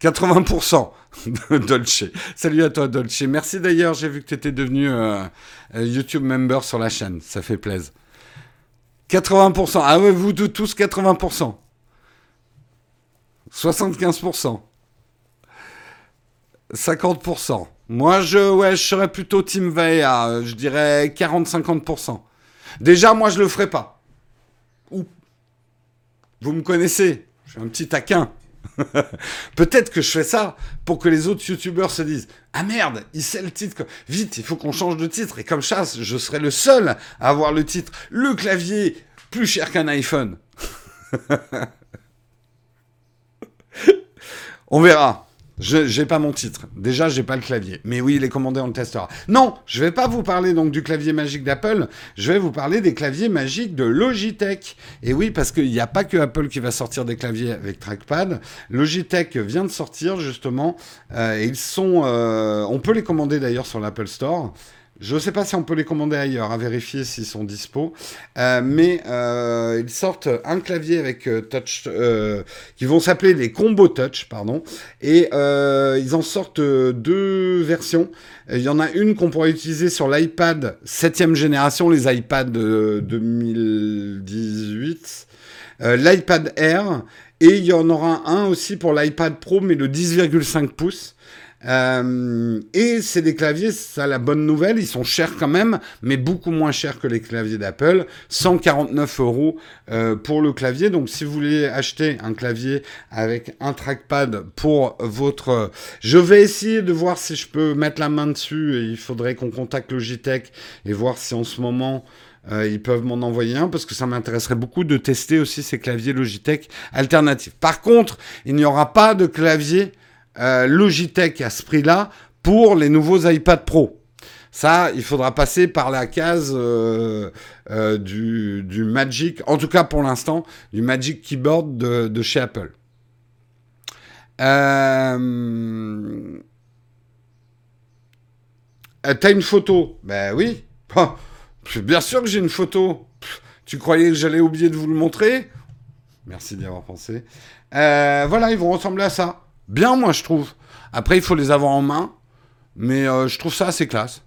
80% de Dolce. Salut à toi Dolce. Merci d'ailleurs, j'ai vu que tu étais devenu euh, YouTube member sur la chaîne. Ça fait plaisir. 80%. Ah ouais, vous tous 80%. 75%. 50%. Moi, je, ouais, je serais plutôt Team Veya. Je dirais 40-50%. Déjà, moi, je le ferais pas. Ou. Vous me connaissez. Je suis un petit taquin. Peut-être que je fais ça pour que les autres youtubeurs se disent Ah merde, il sait le titre. Vite, il faut qu'on change de titre. Et comme ça, je serai le seul à avoir le titre. Le clavier plus cher qu'un iPhone. On verra. Je j'ai pas mon titre. Déjà, j'ai pas le clavier. Mais oui, il est commandé, on le testera. Non, je vais pas vous parler donc du clavier magique d'Apple. Je vais vous parler des claviers magiques de Logitech. Et oui, parce qu'il n'y a pas que Apple qui va sortir des claviers avec trackpad. Logitech vient de sortir justement. Euh, ils sont, euh, on peut les commander d'ailleurs sur l'Apple Store. Je ne sais pas si on peut les commander ailleurs, à vérifier s'ils sont dispo. Euh, mais euh, ils sortent un clavier avec euh, touch, qui vont s'appeler les Combo Touch, pardon. Et ils en sortent deux versions. Il y en a une qu'on pourra utiliser sur l'iPad 7 génération, les iPads 2018, l'iPad Air. Et il y en aura un aussi pour l'iPad Pro, mais le 10,5 pouces. Euh, et c'est des claviers, ça la bonne nouvelle, ils sont chers quand même, mais beaucoup moins chers que les claviers d'Apple. 149 euros euh, pour le clavier. Donc si vous voulez acheter un clavier avec un trackpad pour votre... Je vais essayer de voir si je peux mettre la main dessus et il faudrait qu'on contacte Logitech et voir si en ce moment... Euh, ils peuvent m'en envoyer un parce que ça m'intéresserait beaucoup de tester aussi ces claviers Logitech alternatifs. Par contre, il n'y aura pas de clavier euh, Logitech à ce prix-là pour les nouveaux iPad Pro. Ça, il faudra passer par la case euh, euh, du, Magic, en tout cas pour l'instant, du Magic Keyboard de, chez Apple. T'as une photo? Ben oui. bien sûr que j'ai une photo. Tu croyais que j'allais oublier de vous le montrer? Merci d'y avoir pensé. voilà, ils vont ressembler à ça. Bien, moi, je trouve. Après, il faut les avoir en main. Mais euh, je trouve ça assez classe.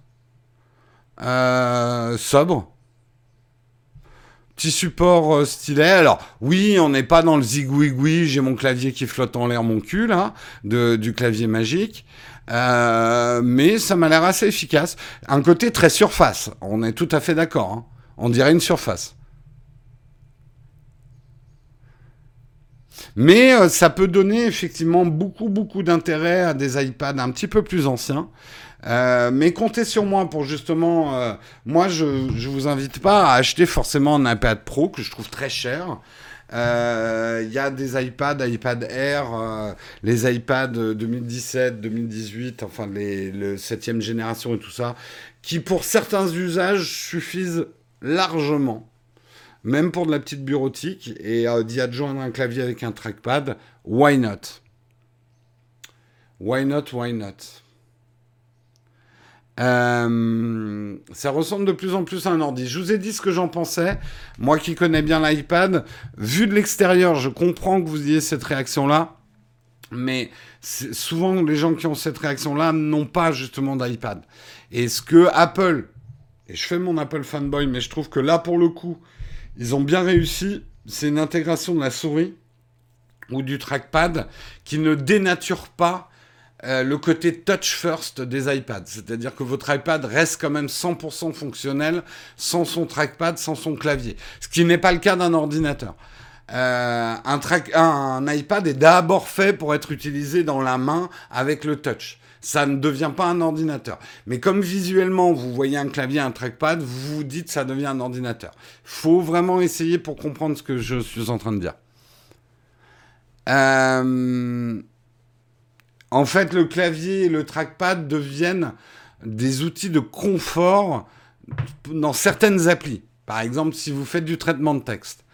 Euh, sobre. Petit support euh, stylé. Alors, oui, on n'est pas dans le zigouigoui. J'ai mon clavier qui flotte en l'air, mon cul, du clavier magique. mais ça m'a l'air assez efficace. Un côté très surface. On est tout à fait d'accord. Hein. On dirait une surface. Mais euh, ça peut donner effectivement beaucoup, beaucoup d'intérêt à des iPads un petit peu plus anciens. Euh, mais comptez sur moi pour justement, euh, moi je ne vous invite pas à acheter forcément un iPad Pro que je trouve très cher. Il y a des iPads, iPad Air, les iPads 2017, 2018, enfin les, le 7 génération et tout ça, qui pour certains usages suffisent largement même pour de la petite bureautique, et euh, d'y adjoindre un clavier avec un trackpad, why not? Why not, why not? Euh, ça ressemble de plus en plus à un ordi. Je vous ai dit ce que j'en pensais. Moi qui connais bien l'iPad, vu de l'extérieur, je comprends que vous ayez cette réaction-là. Mais souvent, les gens qui ont cette réaction-là n'ont pas justement d'iPad. Et ce que Apple, et je fais mon Apple fanboy, mais je trouve que là, pour le coup, ils ont bien réussi. C'est une intégration de la souris ou du trackpad qui ne dénature pas euh, le côté touch first des iPads. C'est-à-dire que votre iPad reste quand même 100% fonctionnel sans son trackpad, sans son clavier. Ce qui n'est pas le cas d'un ordinateur. Euh, un, un, iPad est d'abord fait pour être utilisé dans la main avec le touch. Ça ne devient pas un ordinateur. Mais comme visuellement, vous voyez un clavier, un trackpad, vous vous dites ça devient un ordinateur. Faut vraiment essayer pour comprendre ce que je suis en train de dire. Euh, en fait, le clavier et le trackpad deviennent des outils de confort dans certaines applis. Par exemple, si vous faites du traitement de texte.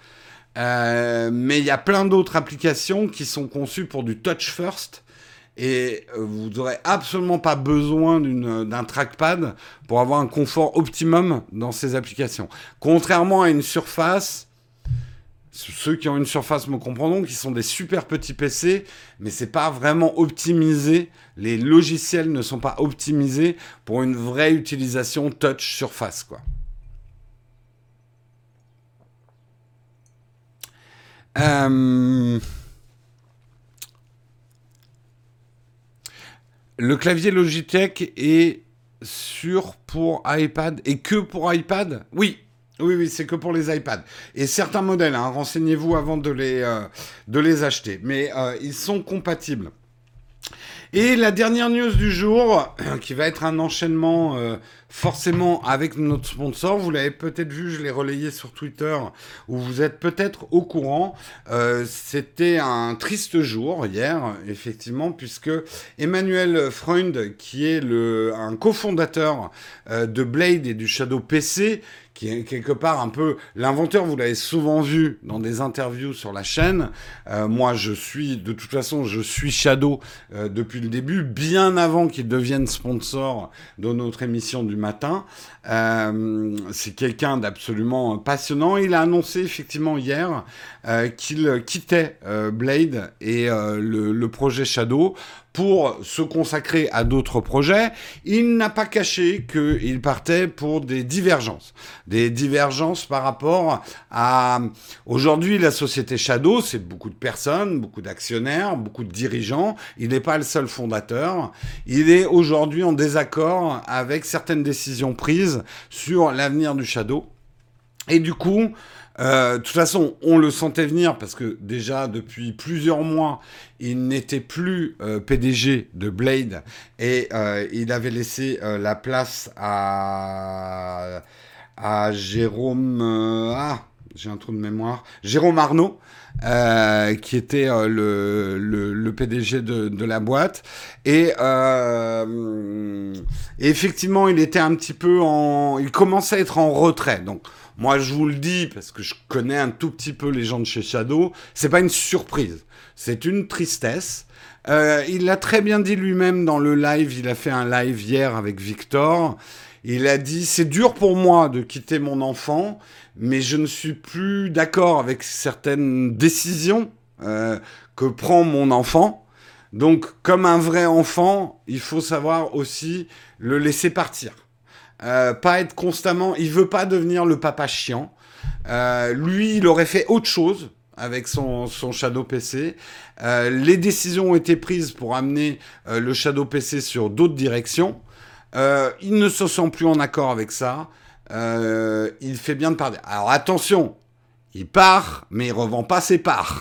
Euh, mais il y a plein d'autres applications qui sont conçues pour du touch first. Et euh, vous n'aurez absolument pas besoin d'un trackpad pour avoir un confort optimum dans ces applications. Contrairement à une surface, ceux qui ont une surface me comprendront, qui sont des super petits PC, mais c'est pas vraiment optimisé. Les logiciels ne sont pas optimisés pour une vraie utilisation touch surface, quoi. Euh, le clavier Logitech est sûr pour iPad et que pour iPad? Oui, oui, oui, c'est que pour les iPads. Et certains modèles, hein, renseignez-vous avant de les, euh, acheter. Mais euh, ils sont compatibles. Et la dernière news du jour, qui va être un enchaînement euh, forcément avec notre sponsor, vous l'avez peut-être vu, je l'ai relayé sur Twitter, où vous êtes peut-être au courant. Euh, c'était un triste jour hier, effectivement, puisque Emmanuel Freund, qui est le, un cofondateur euh, de Blade et du Shadow PC, qui est quelque part un peu l'inventeur, vous l'avez souvent vu dans des interviews sur la chaîne. Euh, moi, je suis, de toute façon, je suis Shadow euh, depuis le début, bien avant qu'il devienne sponsor de notre émission du matin. Euh, c'est quelqu'un d'absolument passionnant. Il a annoncé effectivement hier qu'il quittait Blade et le, le projet Shadow pour se consacrer à d'autres projets, il n'a pas caché qu'il partait pour des divergences. Des divergences par rapport à... Aujourd'hui, la société Shadow, c'est beaucoup de personnes, beaucoup d'actionnaires, beaucoup de dirigeants. Il n'est pas le seul fondateur. Il est aujourd'hui en désaccord avec certaines décisions prises sur l'avenir du Shadow. Et du coup, euh, de toute façon, on le sentait venir parce que déjà depuis plusieurs mois, il n'était plus euh, PDG de Blade et euh, il avait laissé la place à, à Jérôme. ah, j'ai un trou de mémoire. Jérôme Arnaud. Qui était le, le, PDG de, de, la boîte. Et, et, effectivement, il était un petit peu en... Il commençait à être en retrait. Donc, moi, je vous le dis parce que je connais un tout petit peu les gens de chez Shadow. C'est pas une surprise, c'est une tristesse. Euh, il l'a très bien dit lui-même dans le live. Il a fait un live hier avec Victor. Il a dit c'est dur pour moi de quitter mon enfant, mais je ne suis plus d'accord avec certaines décisions euh, que prend mon enfant. Donc, comme un vrai enfant, il faut savoir aussi le laisser partir. Euh, pas être constamment. Il veut pas devenir le papa chiant. Euh, lui, il aurait fait autre chose avec son, Shadow PC. Euh, les décisions ont été prises pour amener le Shadow PC sur d'autres directions. Il ne se sent plus en accord avec ça. il fait bien de parler. Alors attention, il part, mais il revend pas ses parts.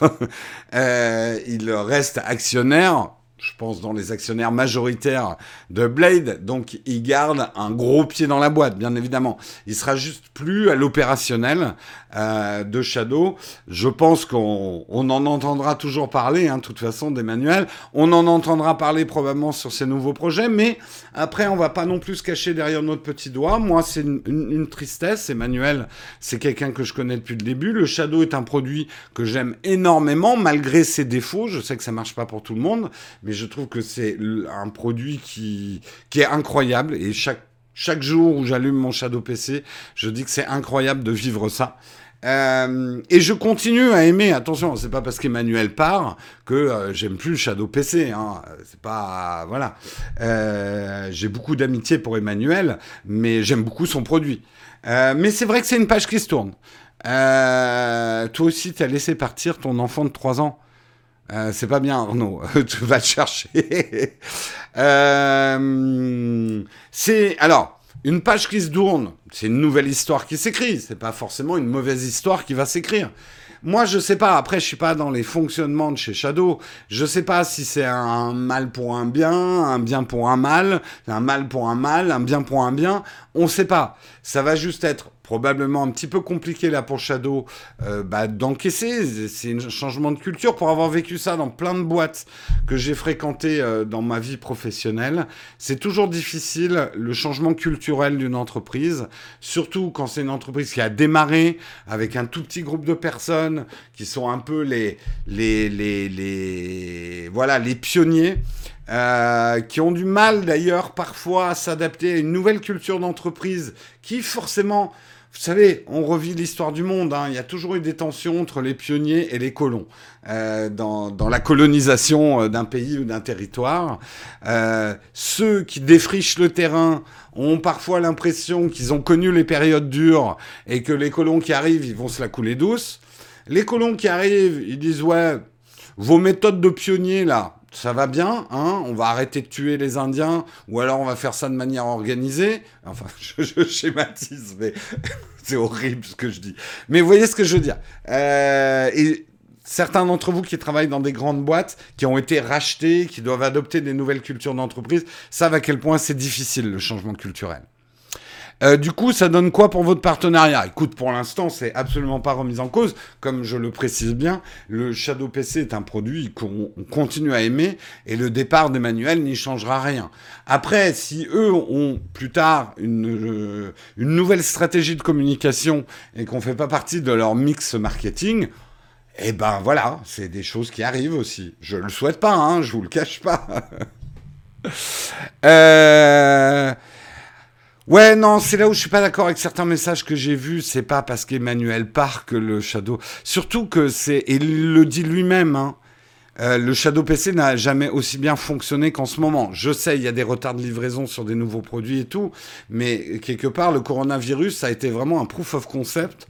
il reste actionnaire je pense, dans les actionnaires majoritaires de Blade. Donc, il garde un gros pied dans la boîte, bien évidemment. Il sera juste plus à l'opérationnel euh, de Shadow. Je pense qu'on on en entendra toujours parler, hein, de toute façon, d'Emmanuel. On en entendra parler probablement sur ses nouveaux projets, mais après, on va pas non plus se cacher derrière notre petit doigt. Moi, c'est une, une, tristesse. Emmanuel, c'est quelqu'un que je connais depuis le début. Le Shadow est un produit que j'aime énormément, malgré ses défauts. Je sais que ça marche pas pour tout le monde, mais je trouve que c'est un produit qui, qui est incroyable et chaque chaque jour où j'allume mon Shadow PC, je dis que c'est incroyable de vivre ça. Euh, et je continue à aimer. Attention, c'est pas parce qu'Emmanuel part que euh, j'aime plus le Shadow PC. Hein. C'est pas voilà. Euh, j'ai beaucoup d'amitié pour Emmanuel, mais j'aime beaucoup son produit. mais c'est vrai que c'est une page qui se tourne. toi aussi, tu as laissé partir ton enfant de 3 ans. C'est pas bien, Arnaud. tu vas le chercher. c'est alors. Une page qui se tourne, c'est une nouvelle histoire qui s'écrit. C'est pas forcément une mauvaise histoire qui va s'écrire. moi, je sais pas. Après, je suis pas dans les fonctionnements de chez Shadow. Je sais pas si c'est un mal pour un bien, un bien pour un mal, un mal pour un mal, un bien pour un bien. On sait pas. Ça va juste être probablement un petit peu compliqué là pour Shadow euh, bah, d'encaisser. C'est un changement de culture pour avoir vécu ça dans plein de boîtes que j'ai fréquentées euh, dans ma vie professionnelle. C'est toujours difficile le changement culturel d'une entreprise, surtout quand c'est une entreprise qui a démarré avec un tout petit groupe de personnes qui sont un peu les les les, les voilà les pionniers. Euh, qui ont du mal d'ailleurs parfois à s'adapter à une nouvelle culture d'entreprise qui forcément vous savez, on revit l'histoire du monde. Hein. Il y a toujours eu des tensions entre les pionniers et les colons euh, dans, la colonisation euh, d'un pays ou d'un territoire. Euh, ceux qui défrichent le terrain ont parfois l'impression qu'ils ont connu les périodes dures et que les colons qui arrivent, ils vont se la couler douce. Les colons qui arrivent, ils disent ouais, vos méthodes de pionniers là, ça va bien, hein, on va arrêter de tuer les Indiens, ou alors on va faire ça de manière organisée. Enfin, je, schématise, mais c'est horrible ce que je dis. Mais vous voyez ce que je veux dire. Euh, et certains d'entre vous qui travaillent dans des grandes boîtes, qui ont été rachetés, qui doivent adopter des nouvelles cultures d'entreprise, savent à quel point c'est difficile le changement culturel. Euh, du coup, ça donne quoi pour votre partenariat? Écoute, pour l'instant, c'est absolument pas remis en cause. Comme je le précise bien, le Shadow PC est un produit qu'on continue à aimer et le départ d'Emmanuel n'y changera rien. Après, si eux ont plus tard une, euh, nouvelle stratégie de communication et qu'on fait pas partie de leur mix marketing, eh ben voilà, c'est des choses qui arrivent aussi. Je le souhaite pas, hein, je vous le cache pas. euh... Ouais, non, c'est là où je suis pas d'accord avec certains messages que j'ai vus. C'est pas parce qu'Emmanuel part que le Shadow. Surtout que c'est, et il le dit lui-même, hein, euh, le Shadow PC n'a jamais aussi bien fonctionné qu'en ce moment. Je sais, il y a des retards de livraison sur des nouveaux produits et tout, mais quelque part, le coronavirus a été vraiment un proof of concept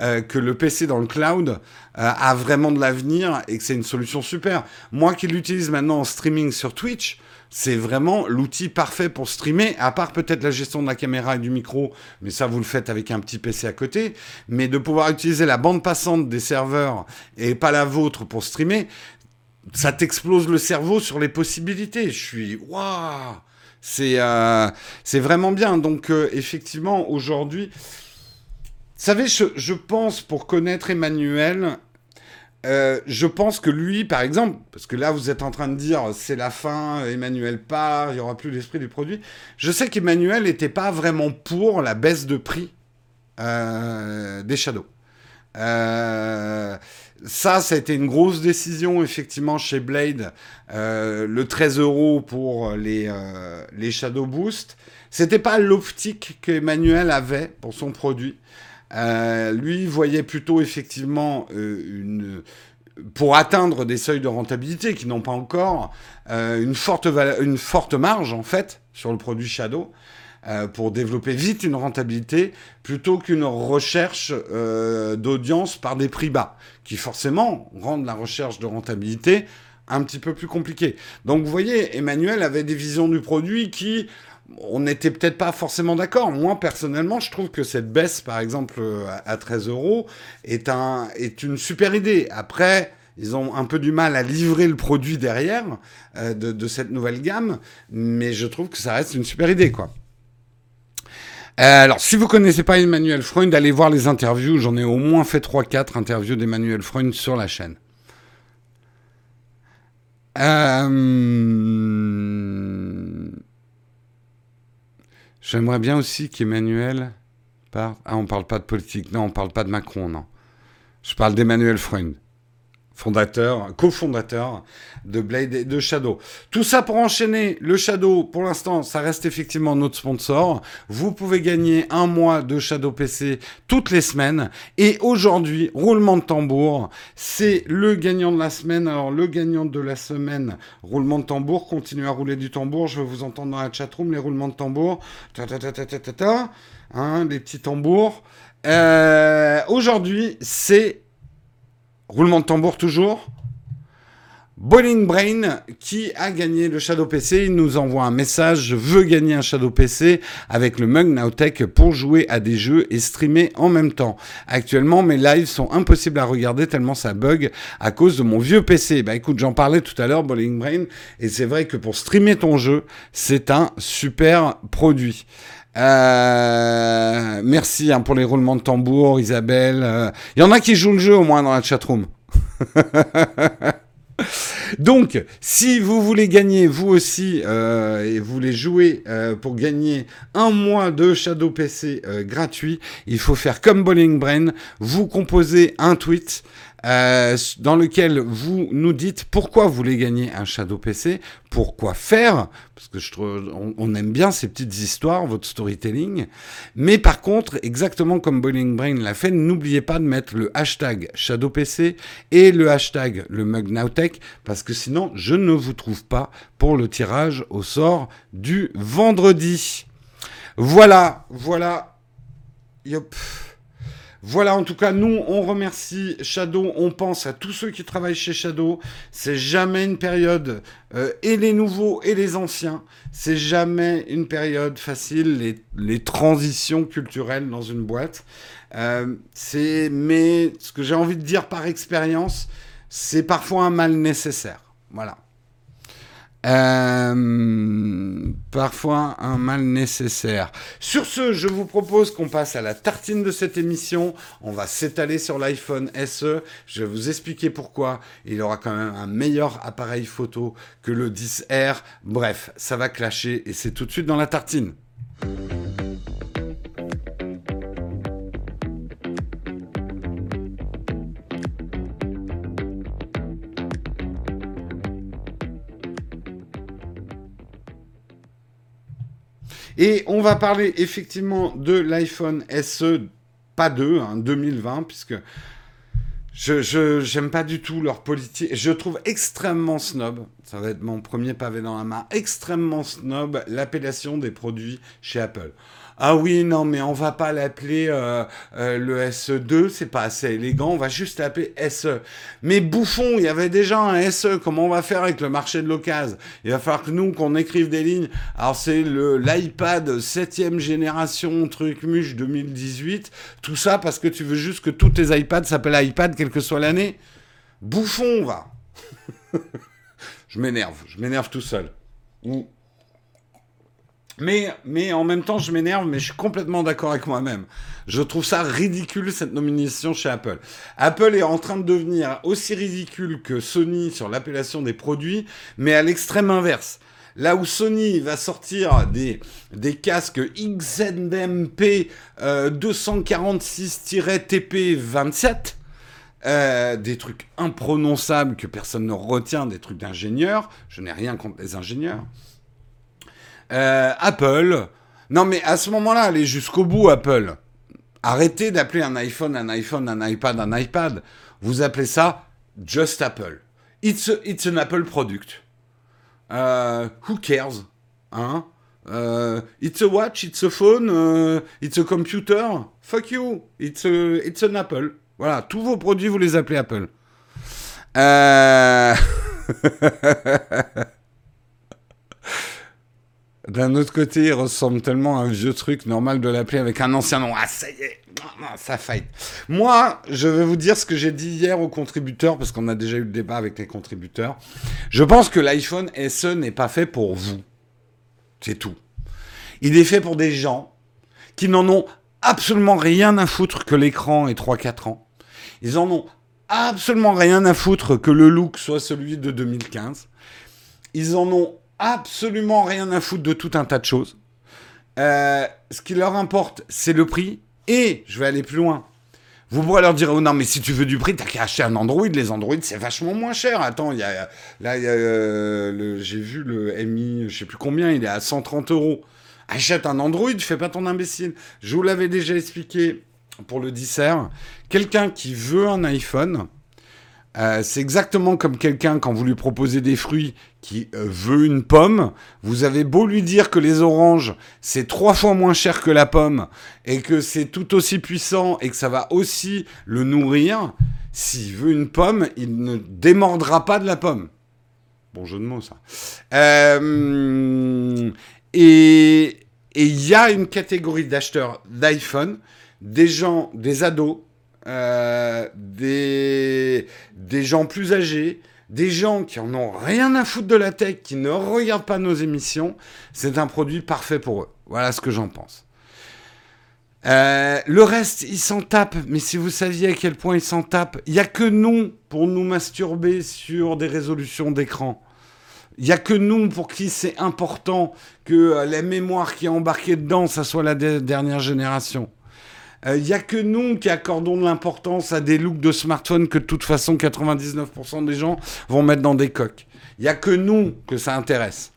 euh, que le PC dans le cloud euh, a vraiment de l'avenir et que c'est une solution super. Moi qui l'utilise maintenant en streaming sur Twitch, c'est vraiment l'outil parfait pour streamer, à part peut-être la gestion de la caméra et du micro, mais ça vous le faites avec un petit PC à côté, mais de pouvoir utiliser la bande passante des serveurs et pas la vôtre pour streamer, ça t'explose le cerveau sur les possibilités. Je suis waouh, c'est euh, c'est vraiment bien. Donc euh, effectivement aujourd'hui, vous savez, je, je pense pour connaître Emmanuel, euh, je pense que lui, par exemple, parce que là vous êtes en train de dire c'est la fin, Emmanuel part, il n'y aura plus l'esprit du produit. Je sais qu'Emmanuel n'était pas vraiment pour la baisse de prix euh, des Shadows. Euh, ça, ça a été une grosse décision effectivement chez Blade. le 13 euros pour les, les Shadow Boost. C'était pas l'optique qu'Emmanuel avait pour son produit. Euh, lui voyait plutôt effectivement euh, une pour atteindre des seuils de rentabilité qui n'ont pas encore euh, une, forte une forte marge en fait sur le produit Shadow pour développer vite une rentabilité plutôt qu'une recherche d'audience par des prix bas qui forcément rendent la recherche de rentabilité un petit peu plus compliquée. Donc vous voyez, Emmanuel avait des visions du produit qui on n'était peut-être pas forcément d'accord. Moi, personnellement, je trouve que cette baisse, par exemple, euh, à 13 euros, est, un, est une super idée. Après, ils ont un peu du mal à livrer le produit derrière euh, de, cette nouvelle gamme, mais je trouve que ça reste une super idée, quoi. Euh, alors, si vous connaissez pas Emmanuel Freund, allez voir les interviews. J'en ai au moins fait 3-4 interviews d'Emmanuel Freund sur la chaîne. J'aimerais bien aussi qu'Emmanuel parle. Ah, on parle pas de politique. Non, on parle pas de Macron, non. Je parle d'Emmanuel Freund fondateur, cofondateur de Blade et de Shadow. Tout ça pour enchaîner le Shadow. Pour l'instant, ça reste effectivement notre sponsor. Vous pouvez gagner un mois de Shadow PC toutes les semaines. Et aujourd'hui, roulement de tambour, c'est le gagnant de la semaine. Alors, le gagnant de la semaine, roulement de tambour, continue à rouler du tambour. Je veux vous entendre dans la chatroom, les roulements de tambour. Ta ta ta ta ta ta ta. Hein, les petits tambours. Euh, aujourd'hui, c'est Roulement de tambour toujours Bowling Brain qui a gagné le Shadow PC, il nous envoie un message, je veux gagner un Shadow PC avec le Mug Nowtech pour jouer à des jeux et streamer en même temps. Actuellement, mes lives sont impossibles à regarder tellement ça bug à cause de mon vieux PC. Bah écoute, j'en parlais tout à l'heure, Bowling Brain, et c'est vrai que pour streamer ton jeu, c'est un super produit. Euh, merci hein, pour les roulements de tambour, Isabelle. Il euh, y en a qui jouent le jeu au moins dans la chatroom. Donc, si vous voulez gagner, vous aussi, euh, et vous voulez jouer euh, pour gagner un mois de Shadow PC euh, gratuit, il faut faire comme Bowling Brain, vous composez un tweet euh, dans lequel vous nous dites pourquoi vous voulez gagner un Shadow PC, pourquoi faire, parce que je trouve, on, aime bien ces petites histoires, votre storytelling. Mais par contre, exactement comme Boiling Brain l'a fait, n'oubliez pas de mettre le hashtag Shadow PC et le hashtag le Mug parce que sinon, je ne vous trouve pas pour le tirage au sort du vendredi. Voilà, voilà. Yop. Voilà, en tout cas, nous, on remercie Shadow, on pense à tous ceux qui travaillent chez Shadow. C'est jamais une période, euh, et les nouveaux et les anciens, c'est jamais une période facile, les, transitions culturelles dans une boîte. Euh, c'est, mais ce que j'ai envie de dire par expérience, c'est parfois un mal nécessaire. Voilà. Euh, parfois un mal nécessaire. Sur ce, je vous propose qu'on passe à la tartine de cette émission. On va s'étaler sur l'iPhone SE. Je vais vous expliquer pourquoi. Il aura quand même un meilleur appareil photo que le 10R. Bref, ça va clasher et c'est tout de suite dans la tartine. Et on va parler effectivement de l'iPhone SE, pas 2, hein, 2020, puisque je j'aime pas du tout leur politique. Je trouve extrêmement snob, ça va être mon premier pavé dans la main, extrêmement snob l'appellation des produits chez Apple. Ah oui, non, mais on va pas l'appeler euh, euh, le SE2, c'est pas assez élégant, on va juste l'appeler SE. Mais bouffon, il y avait déjà un SE, comment on va faire avec le marché de l'occasion? Il va falloir que nous, qu'on écrive des lignes. Alors c'est le l'iPad 7 génération, truc muche 2018, tout ça parce que tu veux juste que tous tes iPads s'appellent iPad, quelle que soit l'année. Bouffon, va Je m'énerve, je m'énerve tout seul. Mais, mais en même temps, je m'énerve, mais je suis complètement d'accord avec moi-même. Je trouve ça ridicule, cette nomination chez Apple. Apple est en train de devenir aussi ridicule que Sony sur l'appellation des produits, mais à l'extrême inverse. Là où Sony va sortir des, des casques XNMP 246-TP27, euh, des trucs imprononçables que personne ne retient, des trucs d'ingénieurs, je n'ai rien contre les ingénieurs, euh, Apple. Non, mais à ce moment-là, allez jusqu'au bout, Apple. Arrêtez d'appeler un iPhone un iPhone, un iPad un iPad. Vous appelez ça Just Apple. It's, it's an Apple product. Euh, who cares hein? Uh, It's a watch, it's a phone, uh, it's a computer. Fuck you. It's, a, it's an Apple. Voilà, tous vos produits, vous les appelez Apple. Euh... D'un autre côté, il ressemble tellement à un vieux truc normal de l'appeler avec un ancien nom. Ah, ça y est, ça fight. Moi, je vais vous dire ce que j'ai dit hier aux contributeurs, parce qu'on a déjà eu le débat avec les contributeurs. Je pense que l'iPhone SE n'est pas fait pour vous. C'est tout. Il est fait pour des gens qui n'en ont absolument rien à foutre que l'écran ait 3-4 ans. Ils en ont absolument rien à foutre que le look soit celui de 2015. Ils en ont absolument rien à foutre de tout un tas de choses. Euh, ce qui leur importe, c'est le prix. Et je vais aller plus loin. Vous pourrez leur dire, oh non, mais si tu veux du prix, t'as qu'à acheter un Android. Les Android, c'est vachement moins cher. Attends, y a, là, euh, j'ai vu le Mi, je sais plus combien, il est à 130 euros. Achète un Android, fais pas ton imbécile. Je vous l'avais déjà expliqué pour le dissert. Quelqu'un qui veut un iPhone, euh, c'est exactement comme quelqu'un quand vous lui proposez des fruits qui euh, veut une pomme. Vous avez beau lui dire que les oranges c'est trois fois moins cher que la pomme et que c'est tout aussi puissant et que ça va aussi le nourrir. S'il veut une pomme, il ne démordra pas de la pomme. Bon jeu de mots, ça. Euh, et il y a une catégorie d'acheteurs d'iPhone, des gens, des ados, euh, des, gens plus âgés, des gens qui en ont rien à foutre de la tech, qui ne regardent pas nos émissions. C'est un produit parfait pour eux. Voilà ce que j'en pense. Euh, le reste, ils s'en tapent, mais si vous saviez à quel point ils s'en tapent, il n'y a que nous pour nous masturber sur des résolutions d'écran. Il n'y a que nous pour qui c'est important que euh, la mémoire qui est embarquée dedans, ça soit la dernière génération. Il n'y a que nous qui accordons de l'importance à des looks de smartphone que de toute façon 99% des gens vont mettre dans des coques. Il n'y a que nous que ça intéresse.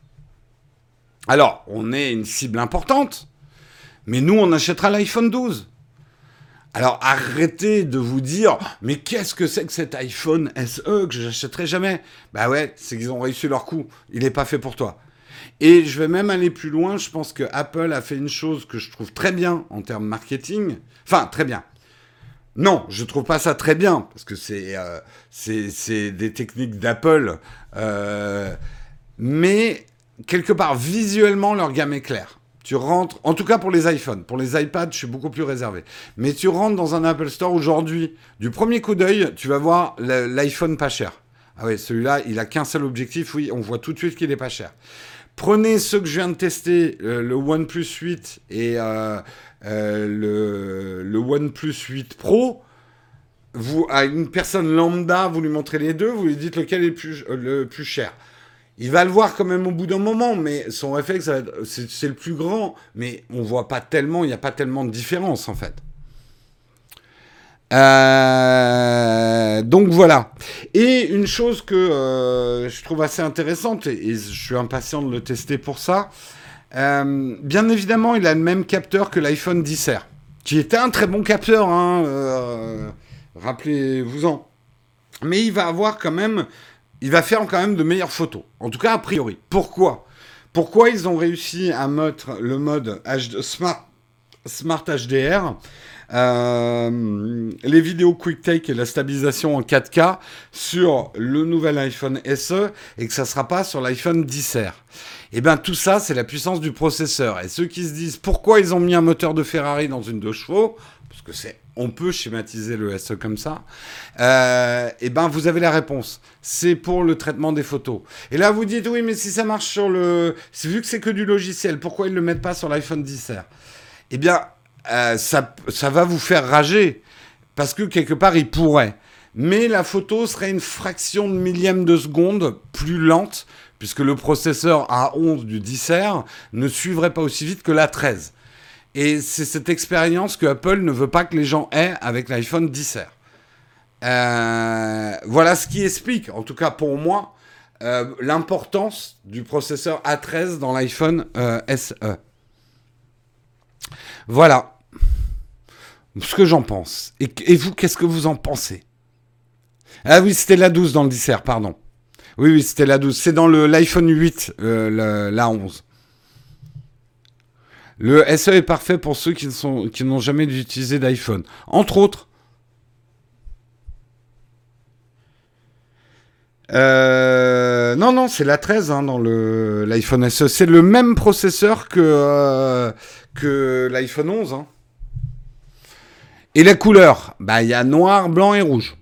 Alors, on est une cible importante, mais nous, on achètera l'iPhone 12. Alors arrêtez de vous dire, mais qu'est-ce que c'est que cet iPhone SE que je n'achèterai jamais? Bah ouais, c'est qu'ils ont réussi leur coup. Il n'est pas fait pour toi. Et je vais même aller plus loin. Je pense que Apple a fait une chose que je trouve très bien en termes marketing. Enfin, très bien. Non, je trouve pas ça très bien parce que c'est euh, des techniques d'Apple. Euh, mais quelque part, visuellement, leur gamme est claire. Tu rentres, en tout cas pour les iPhones, pour les iPads, je suis beaucoup plus réservé. Mais tu rentres dans un Apple Store aujourd'hui, du premier coup d'œil, tu vas voir l'iPhone pas cher. Ah oui, celui-là, il a qu'un seul objectif, oui, on voit tout de suite qu'il est pas cher. Prenez ceux que je viens de tester, euh, le OnePlus 8 et euh, euh, le, le, OnePlus 8 Pro. Vous, à une personne lambda, vous lui montrez les deux, vous lui dites lequel est le plus, plus cher. Il va le voir quand même au bout d'un moment, mais son réflexe, c'est le plus grand. Mais on voit pas tellement, il n'y a pas tellement de différence en fait. Euh, donc voilà. Et une chose que euh, je trouve assez intéressante, et, je suis impatient de le tester pour ça, euh, bien évidemment, il a le même capteur que l'iPhone 10R, qui était un très bon capteur, hein, rappelez-vous-en. Mais il va avoir quand même il va faire quand même de meilleures photos. En tout cas, a priori. Pourquoi? Pourquoi ils ont réussi à mettre le mode Smart HDR euh, les vidéos Quick Take et la stabilisation en 4K sur le nouvel iPhone SE et que ça ne sera pas sur l'iPhone 10R. Et eh bien tout ça, c'est la puissance du processeur. Et ceux qui se disent pourquoi ils ont mis un moteur de Ferrari dans une 2 chevaux, parce que c'est on peut schématiser le SE comme ça, euh, et eh ben vous avez la réponse. C'est pour le traitement des photos. Et là vous dites oui mais si ça marche sur le, vu que c'est que du logiciel, pourquoi ils le mettent pas sur l'iPhone 10R Eh bien euh, ça, va vous faire rager parce que quelque part il pourrait. Mais la photo serait une fraction de millième de seconde plus lente puisque le processeur A11 du 10R ne suivrait pas aussi vite que l'A13. Et c'est cette expérience que Apple ne veut pas que les gens aient avec l'iPhone 10R. Euh, voilà ce qui explique, en tout cas pour moi, euh, l'importance du processeur A13 dans l'iPhone SE. Voilà ce que j'en pense. Et, vous, qu'est-ce que vous en pensez? Ah oui, c'était la 12 dans le 10R, pardon. Oui, oui, c'était la 12. C'est dans l'iPhone 8, la 11. Le SE est parfait pour ceux qui, n'ont jamais utilisé d'iPhone. Entre autres. Euh, non, non, c'est la 13 hein, dans l'iPhone SE. C'est le même processeur que, euh, que l'iPhone 11. Hein. Et la couleur Bah, il y a noir, blanc et rouge.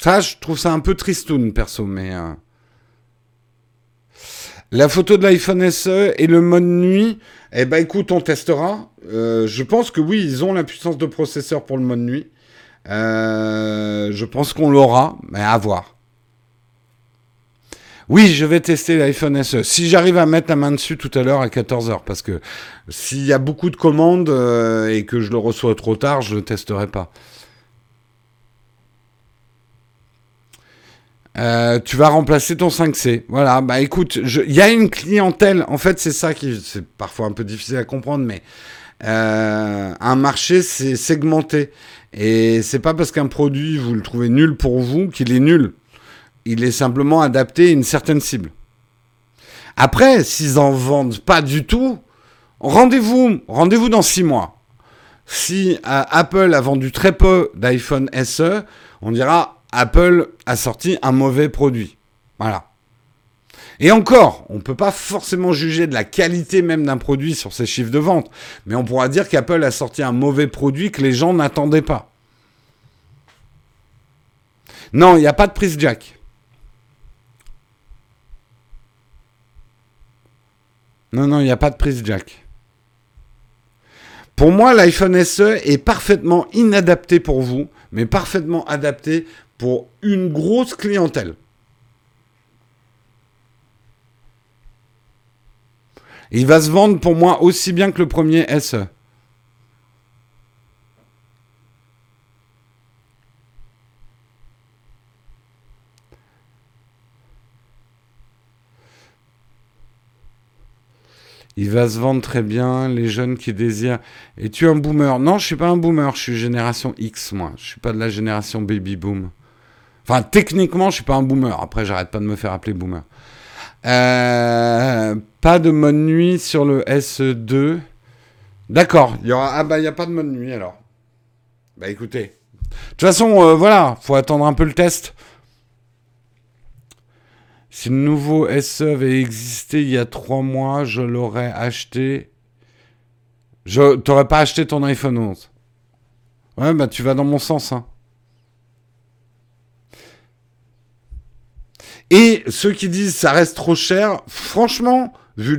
Ça, je trouve ça un peu tristoun, perso, mais... Euh, la photo de l'iPhone SE et le mode nuit, eh ben écoute, on testera. Euh, je pense que oui, ils ont la puissance de processeur pour le mode nuit. Euh, je pense qu'on l'aura, mais à voir. Oui, je vais tester l'iPhone SE. Si j'arrive à mettre la main dessus tout à l'heure à 14h, parce que s'il y a beaucoup de commandes euh, et que je le reçois trop tard, je ne le testerai pas. Euh, tu vas remplacer ton 5C. Voilà, bah écoute, il y a une clientèle, en fait c'est ça qui c'est parfois un peu difficile à comprendre, mais euh, un marché c'est segmenté. Et c'est pas parce qu'un produit vous le trouvez nul pour vous qu'il est nul. Il est simplement adapté à une certaine cible. Après, s'ils en vendent pas du tout, rendez-vous, rendez-vous dans six mois. Si euh, Apple a vendu très peu d'iPhone SE, on dira Apple a sorti un mauvais produit. Voilà. Et encore, on ne peut pas forcément juger de la qualité même d'un produit sur ses chiffres de vente, mais on pourra dire qu'Apple a sorti un mauvais produit que les gens n'attendaient pas. Non, il n'y a pas de prise jack. Non, non, il n'y a pas de prise jack. Pour moi, l'iPhone SE est parfaitement inadapté pour vous, mais parfaitement adapté pour une grosse clientèle. Il va se vendre pour moi aussi bien que le premier SE. Il va se vendre très bien, les jeunes qui désirent. Es-tu un boomer? Non, je suis pas un boomer, je suis génération X, moi. Je suis pas de la génération baby boom. Enfin, techniquement, je suis pas un boomer. Après, j'arrête pas de me faire appeler boomer. Euh, pas de mode nuit sur le SE2. D'accord. Il y aura... Ah bah, il n'y a pas de mode nuit alors. Bah écoutez. De toute façon, euh, voilà, faut attendre un peu le test. Si le nouveau SE avait existé il y a trois mois, je l'aurais acheté. Je t'aurais pas acheté ton iPhone 11. Ouais, bah tu vas dans mon sens. Hein. Et ceux qui disent ça reste trop cher, franchement, vu,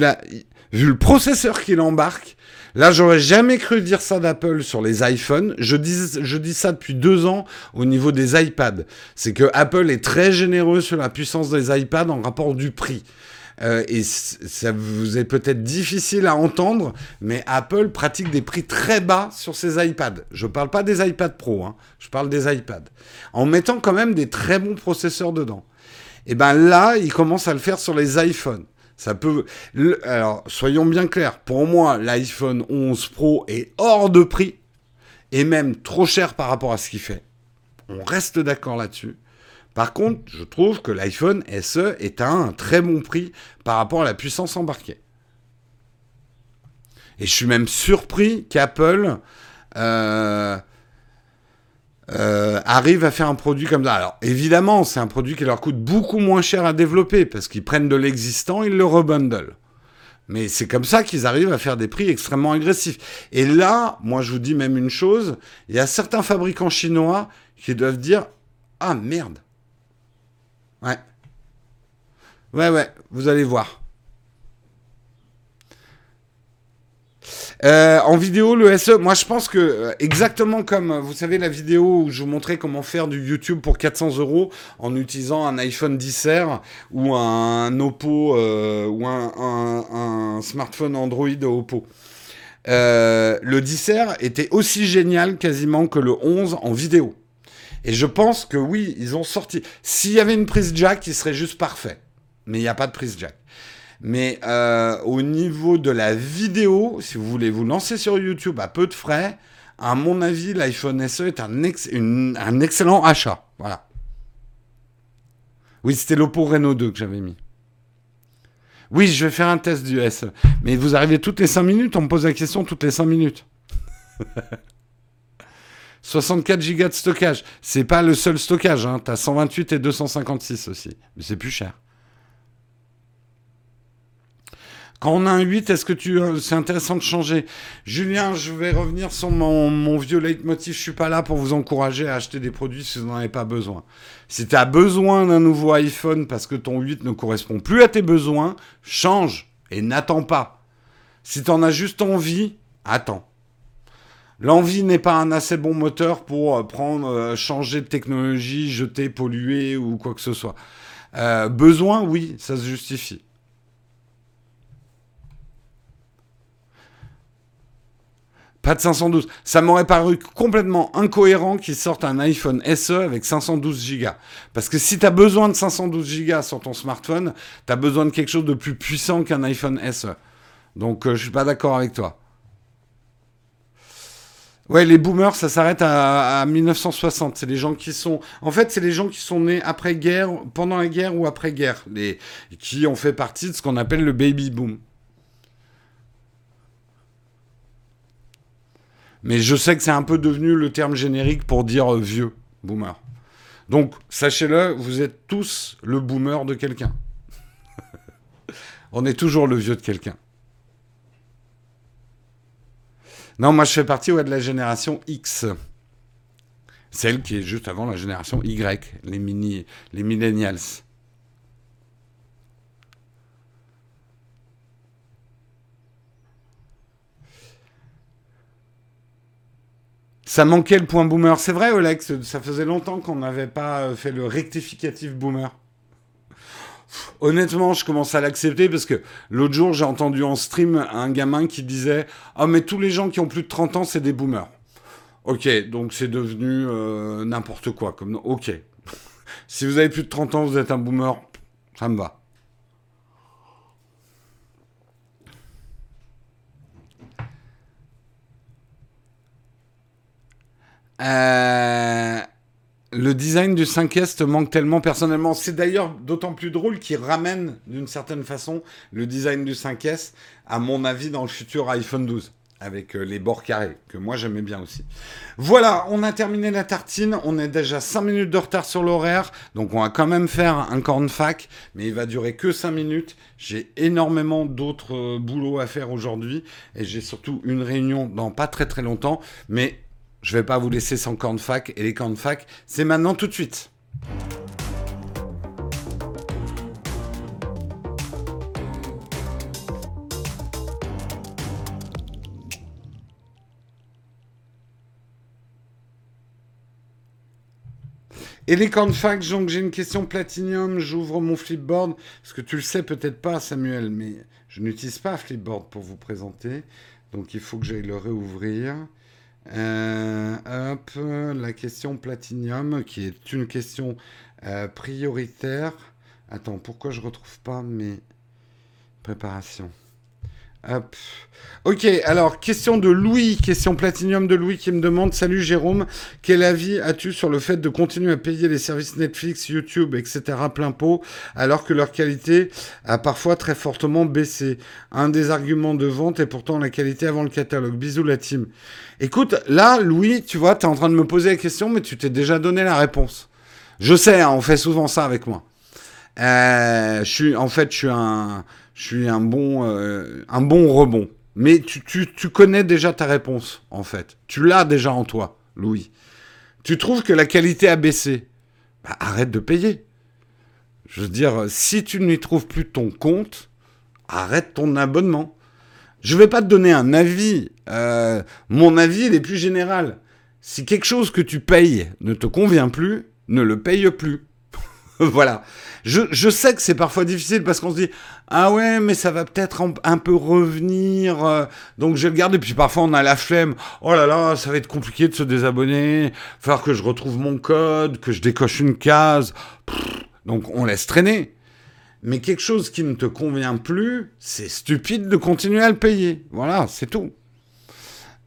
vu le processeur qu'il embarque, Là, j'aurais jamais cru dire ça d'Apple sur les iPhones. Je dis, ça depuis deux ans au niveau des iPads. C'est que Apple est très généreux sur la puissance des iPads en rapport du prix. Euh, et ça vous est peut-être difficile à entendre, mais Apple pratique des prix très bas sur ses iPads. Je ne parle pas des iPads Pro, hein, je parle des iPads. En mettant quand même des très bons processeurs dedans. Et ben là, il commence à le faire sur les iPhones. Alors, soyons bien clairs. Pour moi, l'iPhone 11 Pro est hors de prix et même trop cher par rapport à ce qu'il fait. On reste d'accord là-dessus. Par contre, je trouve que l'iPhone SE est à un très bon prix par rapport à la puissance embarquée. Et je suis même surpris qu'Apple euh, euh, arrivent à faire un produit comme ça. Alors évidemment, c'est un produit qui leur coûte beaucoup moins cher à développer parce qu'ils prennent de l'existant, ils le rebundlent. Mais c'est comme ça qu'ils arrivent à faire des prix extrêmement agressifs. Et là, moi je vous dis même une chose, il y a certains fabricants chinois qui doivent dire Ah merde. Ouais. Ouais, ouais, vous allez voir. Euh, en vidéo, le SE, moi je pense que euh, exactement comme vous savez la vidéo où je vous montrais comment faire du YouTube pour 400 euros en utilisant un iPhone 10R ou un Oppo euh, ou un, smartphone Android Oppo. le 10R était aussi génial quasiment que le 11 en vidéo. Et je pense que oui, ils ont sorti. S'il y avait une prise jack, il serait juste parfait. Mais il n'y a pas de prise jack. Mais euh, au niveau de la vidéo, si vous voulez vous lancer sur YouTube à peu de frais, à mon avis, l'iPhone SE est un, excellent achat. Voilà. Oui, c'était l'Oppo Reno 2 que j'avais mis. Oui, je vais faire un test du SE. Mais vous arrivez toutes les 5 minutes, on me pose la question toutes les 5 minutes. 64 Go de stockage. C'est pas le seul stockage, hein. T'as 128 et 256 aussi. Mais c'est plus cher. Quand on a un 8, est-ce que tu, euh, c'est intéressant de changer? Julien, je vais revenir sur mon, vieux leitmotiv. Je suis pas là pour vous encourager à acheter des produits si vous n'en avez pas besoin. Si tu as besoin d'un nouveau iPhone parce que ton 8 ne correspond plus à tes besoins, change et n'attends pas. Si tu en as juste envie, attends. L'envie n'est pas un assez bon moteur pour euh, prendre, euh, changer de technologie, jeter, polluer ou quoi que ce soit. besoin, oui, ça se justifie. Pas de 512. Ça m'aurait paru complètement incohérent qu'ils sortent un iPhone SE avec 512 Go. Parce que si tu as besoin de 512 Go sur ton smartphone, tu as besoin de quelque chose de plus puissant qu'un iPhone SE. Donc euh, je suis pas d'accord avec toi. Ouais, les boomers, ça s'arrête à, 1960. C'est les gens qui sont, en fait, c'est les gens qui sont nés après guerre, pendant la guerre ou après guerre, les qui ont fait partie de ce qu'on appelle le baby boom. Mais je sais que c'est un peu devenu le terme générique pour dire euh, vieux, boomer. Donc, sachez-le, vous êtes tous le boomer de quelqu'un. On est toujours le vieux de quelqu'un. Non, moi je fais partie de la génération X. Celle qui est juste avant la génération Y, les mini, les millennials. Ça manquait le point boomer. C'est vrai, Olex, ça faisait longtemps qu'on n'avait pas fait le rectificatif boomer. Honnêtement, je commence à l'accepter parce que l'autre jour, j'ai entendu en stream un gamin qui disait Ah, mais tous les gens qui ont plus de 30 ans, c'est des boomers. Ok, donc c'est devenu euh, n'importe quoi. Comme... Ok. si vous avez plus de 30 ans, vous êtes un boomer, ça me va. Euh, le design du 5S te manque tellement personnellement. C'est d'ailleurs d'autant plus drôle qu'il ramène d'une certaine façon le design du 5S, à mon avis, dans le futur iPhone 12 avec euh, les bords carrés, que moi j'aimais bien aussi. Voilà, on a terminé la tartine, on est déjà 5 minutes de retard sur l'horaire, donc on va quand même faire un corn fac, mais il va durer que 5 minutes. J'ai énormément d'autres euh, boulots à faire aujourd'hui, et j'ai surtout une réunion dans pas très très longtemps, mais je vais pas vous laisser sans corn fac, et les corn fac, c'est maintenant tout de suite. Et les cornfacs, donc j'ai une question platinium, j'ouvre mon flipboard, parce que tu le sais peut-être pas Samuel, mais je n'utilise pas flipboard pour vous présenter, donc il faut que j'aille le réouvrir. Euh, hop, la question platinium, qui est une question euh, prioritaire. Attends, pourquoi je retrouve pas mes préparations? Hop. Ok, alors question de Louis, question platinium de Louis qui me demande Salut Jérôme, quel avis as-tu sur le fait de continuer à payer les services Netflix, YouTube, etc. plein pot alors que leur qualité a parfois très fortement baissé? Un des arguments de vente est pourtant la qualité avant le catalogue. Bisous la team. Écoute, là, Louis, tu vois, tu es en train de me poser la question, mais tu t'es déjà donné la réponse. Je sais, hein, on fait souvent ça avec moi. Euh, je suis, en fait, je suis un je suis un bon, euh, un bon rebond. Mais tu, tu, connais déjà ta réponse, en fait. Tu l'as déjà en toi, Louis. Tu trouves que la qualité a baissé? Bah, arrête de payer. Je veux dire, si tu n'y trouves plus ton compte, arrête ton abonnement. Je ne vais pas te donner un avis. Euh, mon avis, il est plus général. Si quelque chose que tu payes ne te convient plus, ne le paye plus. voilà. Je, je, sais que c'est parfois difficile parce qu'on se dit ah ouais mais ça va peut-être un, peu revenir euh, donc je vais le garder. Puis parfois on a la flemme. Oh là là ça va être compliqué de se désabonner. Falloir que je retrouve mon code que je décoche une case. Donc on laisse traîner. Mais quelque chose qui ne te convient plus c'est stupide de continuer à le payer. Voilà c'est tout.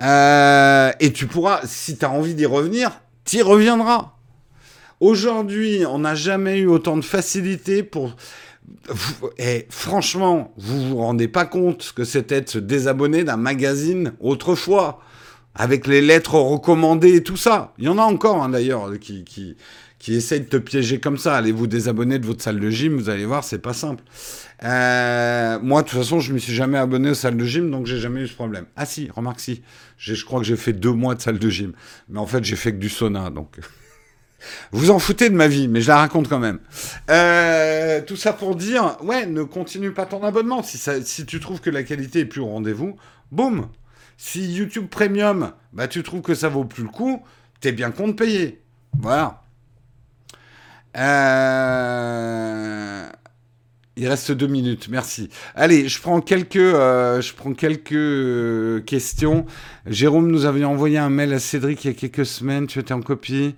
Euh, et tu pourras si tu as envie d'y revenir t'y reviendras. Aujourd'hui, on n'a jamais eu autant de facilité pour... Et franchement, vous vous rendez pas compte que c'était de se désabonner d'un magazine autrefois, avec les lettres recommandées et tout ça. Il y en a encore hein, d'ailleurs qui, qui, qui essayent de te piéger comme ça. Allez vous désabonner de votre salle de gym, vous allez voir, c'est pas simple. Euh, moi, de toute façon, je me suis jamais abonné aux salles de gym, donc j'ai jamais eu ce problème. Ah si, remarque si. Je crois que j'ai fait deux mois de salle de gym. Mais en fait, j'ai fait que du sauna, donc... Vous en foutez de ma vie, mais je la raconte quand même. Euh, tout ça pour dire, ouais, ne continue pas ton abonnement. Si, tu trouves que la qualité est plus au rendez-vous, boum. Si YouTube Premium, bah, tu trouves que ça vaut plus le coup, t'es bien con de payer. Voilà. Euh, il reste deux minutes, merci. Allez, je prends quelques, euh, questions. Jérôme nous avait envoyé un mail à Cédric il y a quelques semaines, tu étais en copie.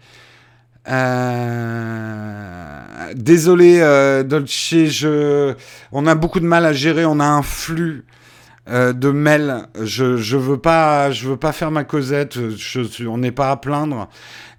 Euh, désolé, euh, Dolce, je... on a beaucoup de mal à gérer, on a un flux euh, de mails. Je je veux pas je veux pas faire ma causette. Je on n'est pas à plaindre,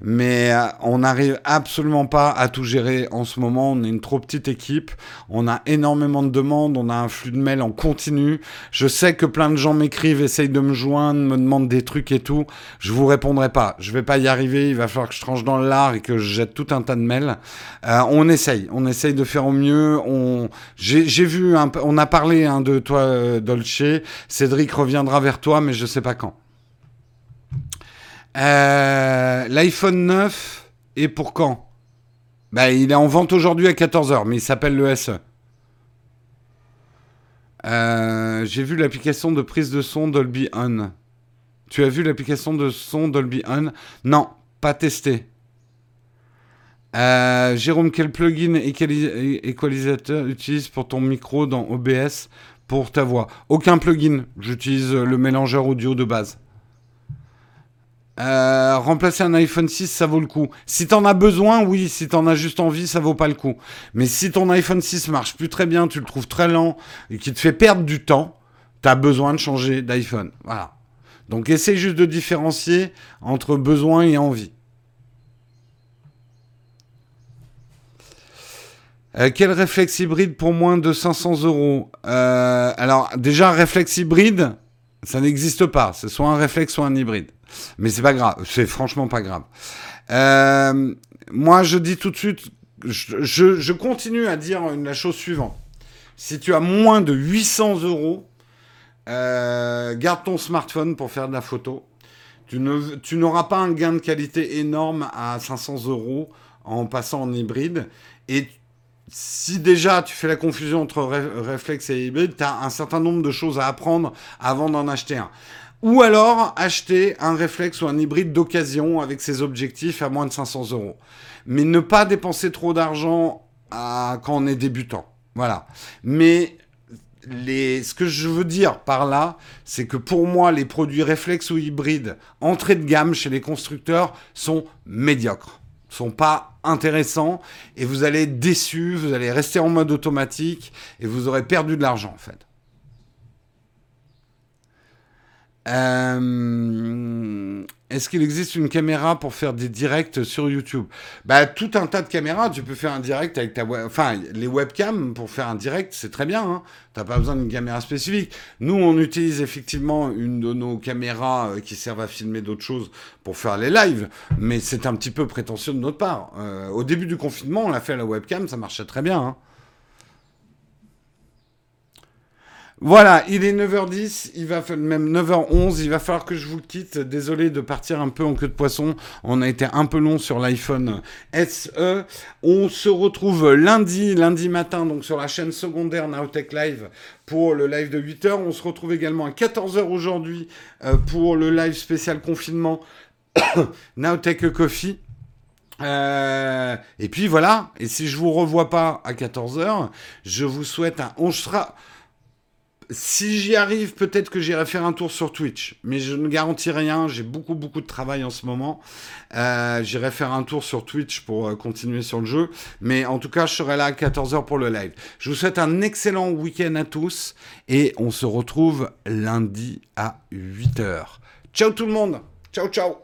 mais euh, on n'arrive absolument pas à tout gérer en ce moment. On est une trop petite équipe. On a énormément de demandes. On a un flux de mails en continu. Je sais que plein de gens m'écrivent, essayent de me joindre, me demandent des trucs et tout. Je vous répondrai pas. Je vais pas y arriver. Il va falloir que je tranche dans le lard et que je jette tout un tas de mails. Euh, on essaye. On essaye de faire au mieux. On j'ai vu un, on a parlé hein, de toi euh, Dolce. Cédric reviendra vers toi, mais je sais pas quand. Euh, L'iPhone 9 est pour quand? Bah, Il est en vente aujourd'hui à 14h, mais il s'appelle le SE. Euh, j'ai vu l'application de prise de son Dolby On. Tu as vu l'application de son Dolby On Non, pas testé. Euh, Jérôme, quel plugin équalisateur utilise pour ton micro dans OBS pour ta voix? Aucun plugin. J'utilise le mélangeur audio de base. Euh, remplacer un iPhone 6, ça vaut le coup. Si t'en as besoin, oui. Si t'en as juste envie, ça vaut pas le coup. Mais si ton iPhone 6 marche plus très bien, tu le trouves très lent et qui te fait perdre du temps, t'as besoin de changer d'iPhone. Voilà. Donc essaye juste de différencier entre besoin et envie. Euh, quel réflexe hybride pour moins de 500 euros? Euh, Alors déjà, réflexe hybride, ça n'existe pas. C'est soit un réflexe, soit un hybride. Mais c'est pas grave. C'est franchement pas grave. Euh, moi, je dis tout de suite, je, continue à dire la chose suivante. Si tu as moins de 800 euros, euh, garde ton smartphone pour faire de la photo. Tu, tu n'auras pas un gain de qualité énorme à 500 euros en passant en hybride. Et si déjà tu fais la confusion entre réflexe et hybride, tu as un certain nombre de choses à apprendre avant d'en acheter un. Ou alors acheter un réflexe ou un hybride d'occasion avec ses objectifs à moins de 500 euros. Mais ne pas dépenser trop d'argent quand on est débutant. Voilà. Mais ce que je veux dire par là, c'est que pour moi, les produits réflexes ou hybrides entrée de gamme chez les constructeurs sont médiocres, sont pas intéressants et vous allez être déçu, vous allez rester en mode automatique et vous aurez perdu de l'argent en fait. Euh, est-ce qu'il existe une caméra pour faire des directs sur YouTube? Bah tout un tas de caméras. Tu peux faire un direct avec ta enfin les webcams pour faire un direct, c'est très bien. Hein T'as pas besoin d'une caméra spécifique. Nous, on utilise effectivement une de nos caméras euh, qui servent à filmer d'autres choses pour faire les lives, mais c'est un petit peu prétentieux de notre part. Euh, au début du confinement, on l'a fait à la webcam, ça marchait très bien. Hein Voilà, il est 9h10, il va même 9h11, il va falloir que je vous quitte. Désolé de partir un peu en queue de poisson. On a été un peu long sur l'iPhone SE. On se retrouve lundi, lundi matin, donc sur la chaîne secondaire Nowtech Live pour le live de 8h. On se retrouve également à 14h aujourd'hui euh, pour le live spécial confinement Nowtech Coffee. Euh, et puis voilà, et si je vous revois pas à 14h, je vous souhaite un... On sera si j'y arrive, peut-être que j'irai faire un tour sur Twitch. Mais je ne garantis rien. J'ai beaucoup, beaucoup de travail en ce moment. Euh, j'irai faire un tour sur Twitch pour euh, continuer sur le jeu. Mais en tout cas, je serai là à 14h pour le live. Je vous souhaite un excellent week-end à tous. Et on se retrouve lundi à 8h. Ciao tout le monde. Ciao, ciao.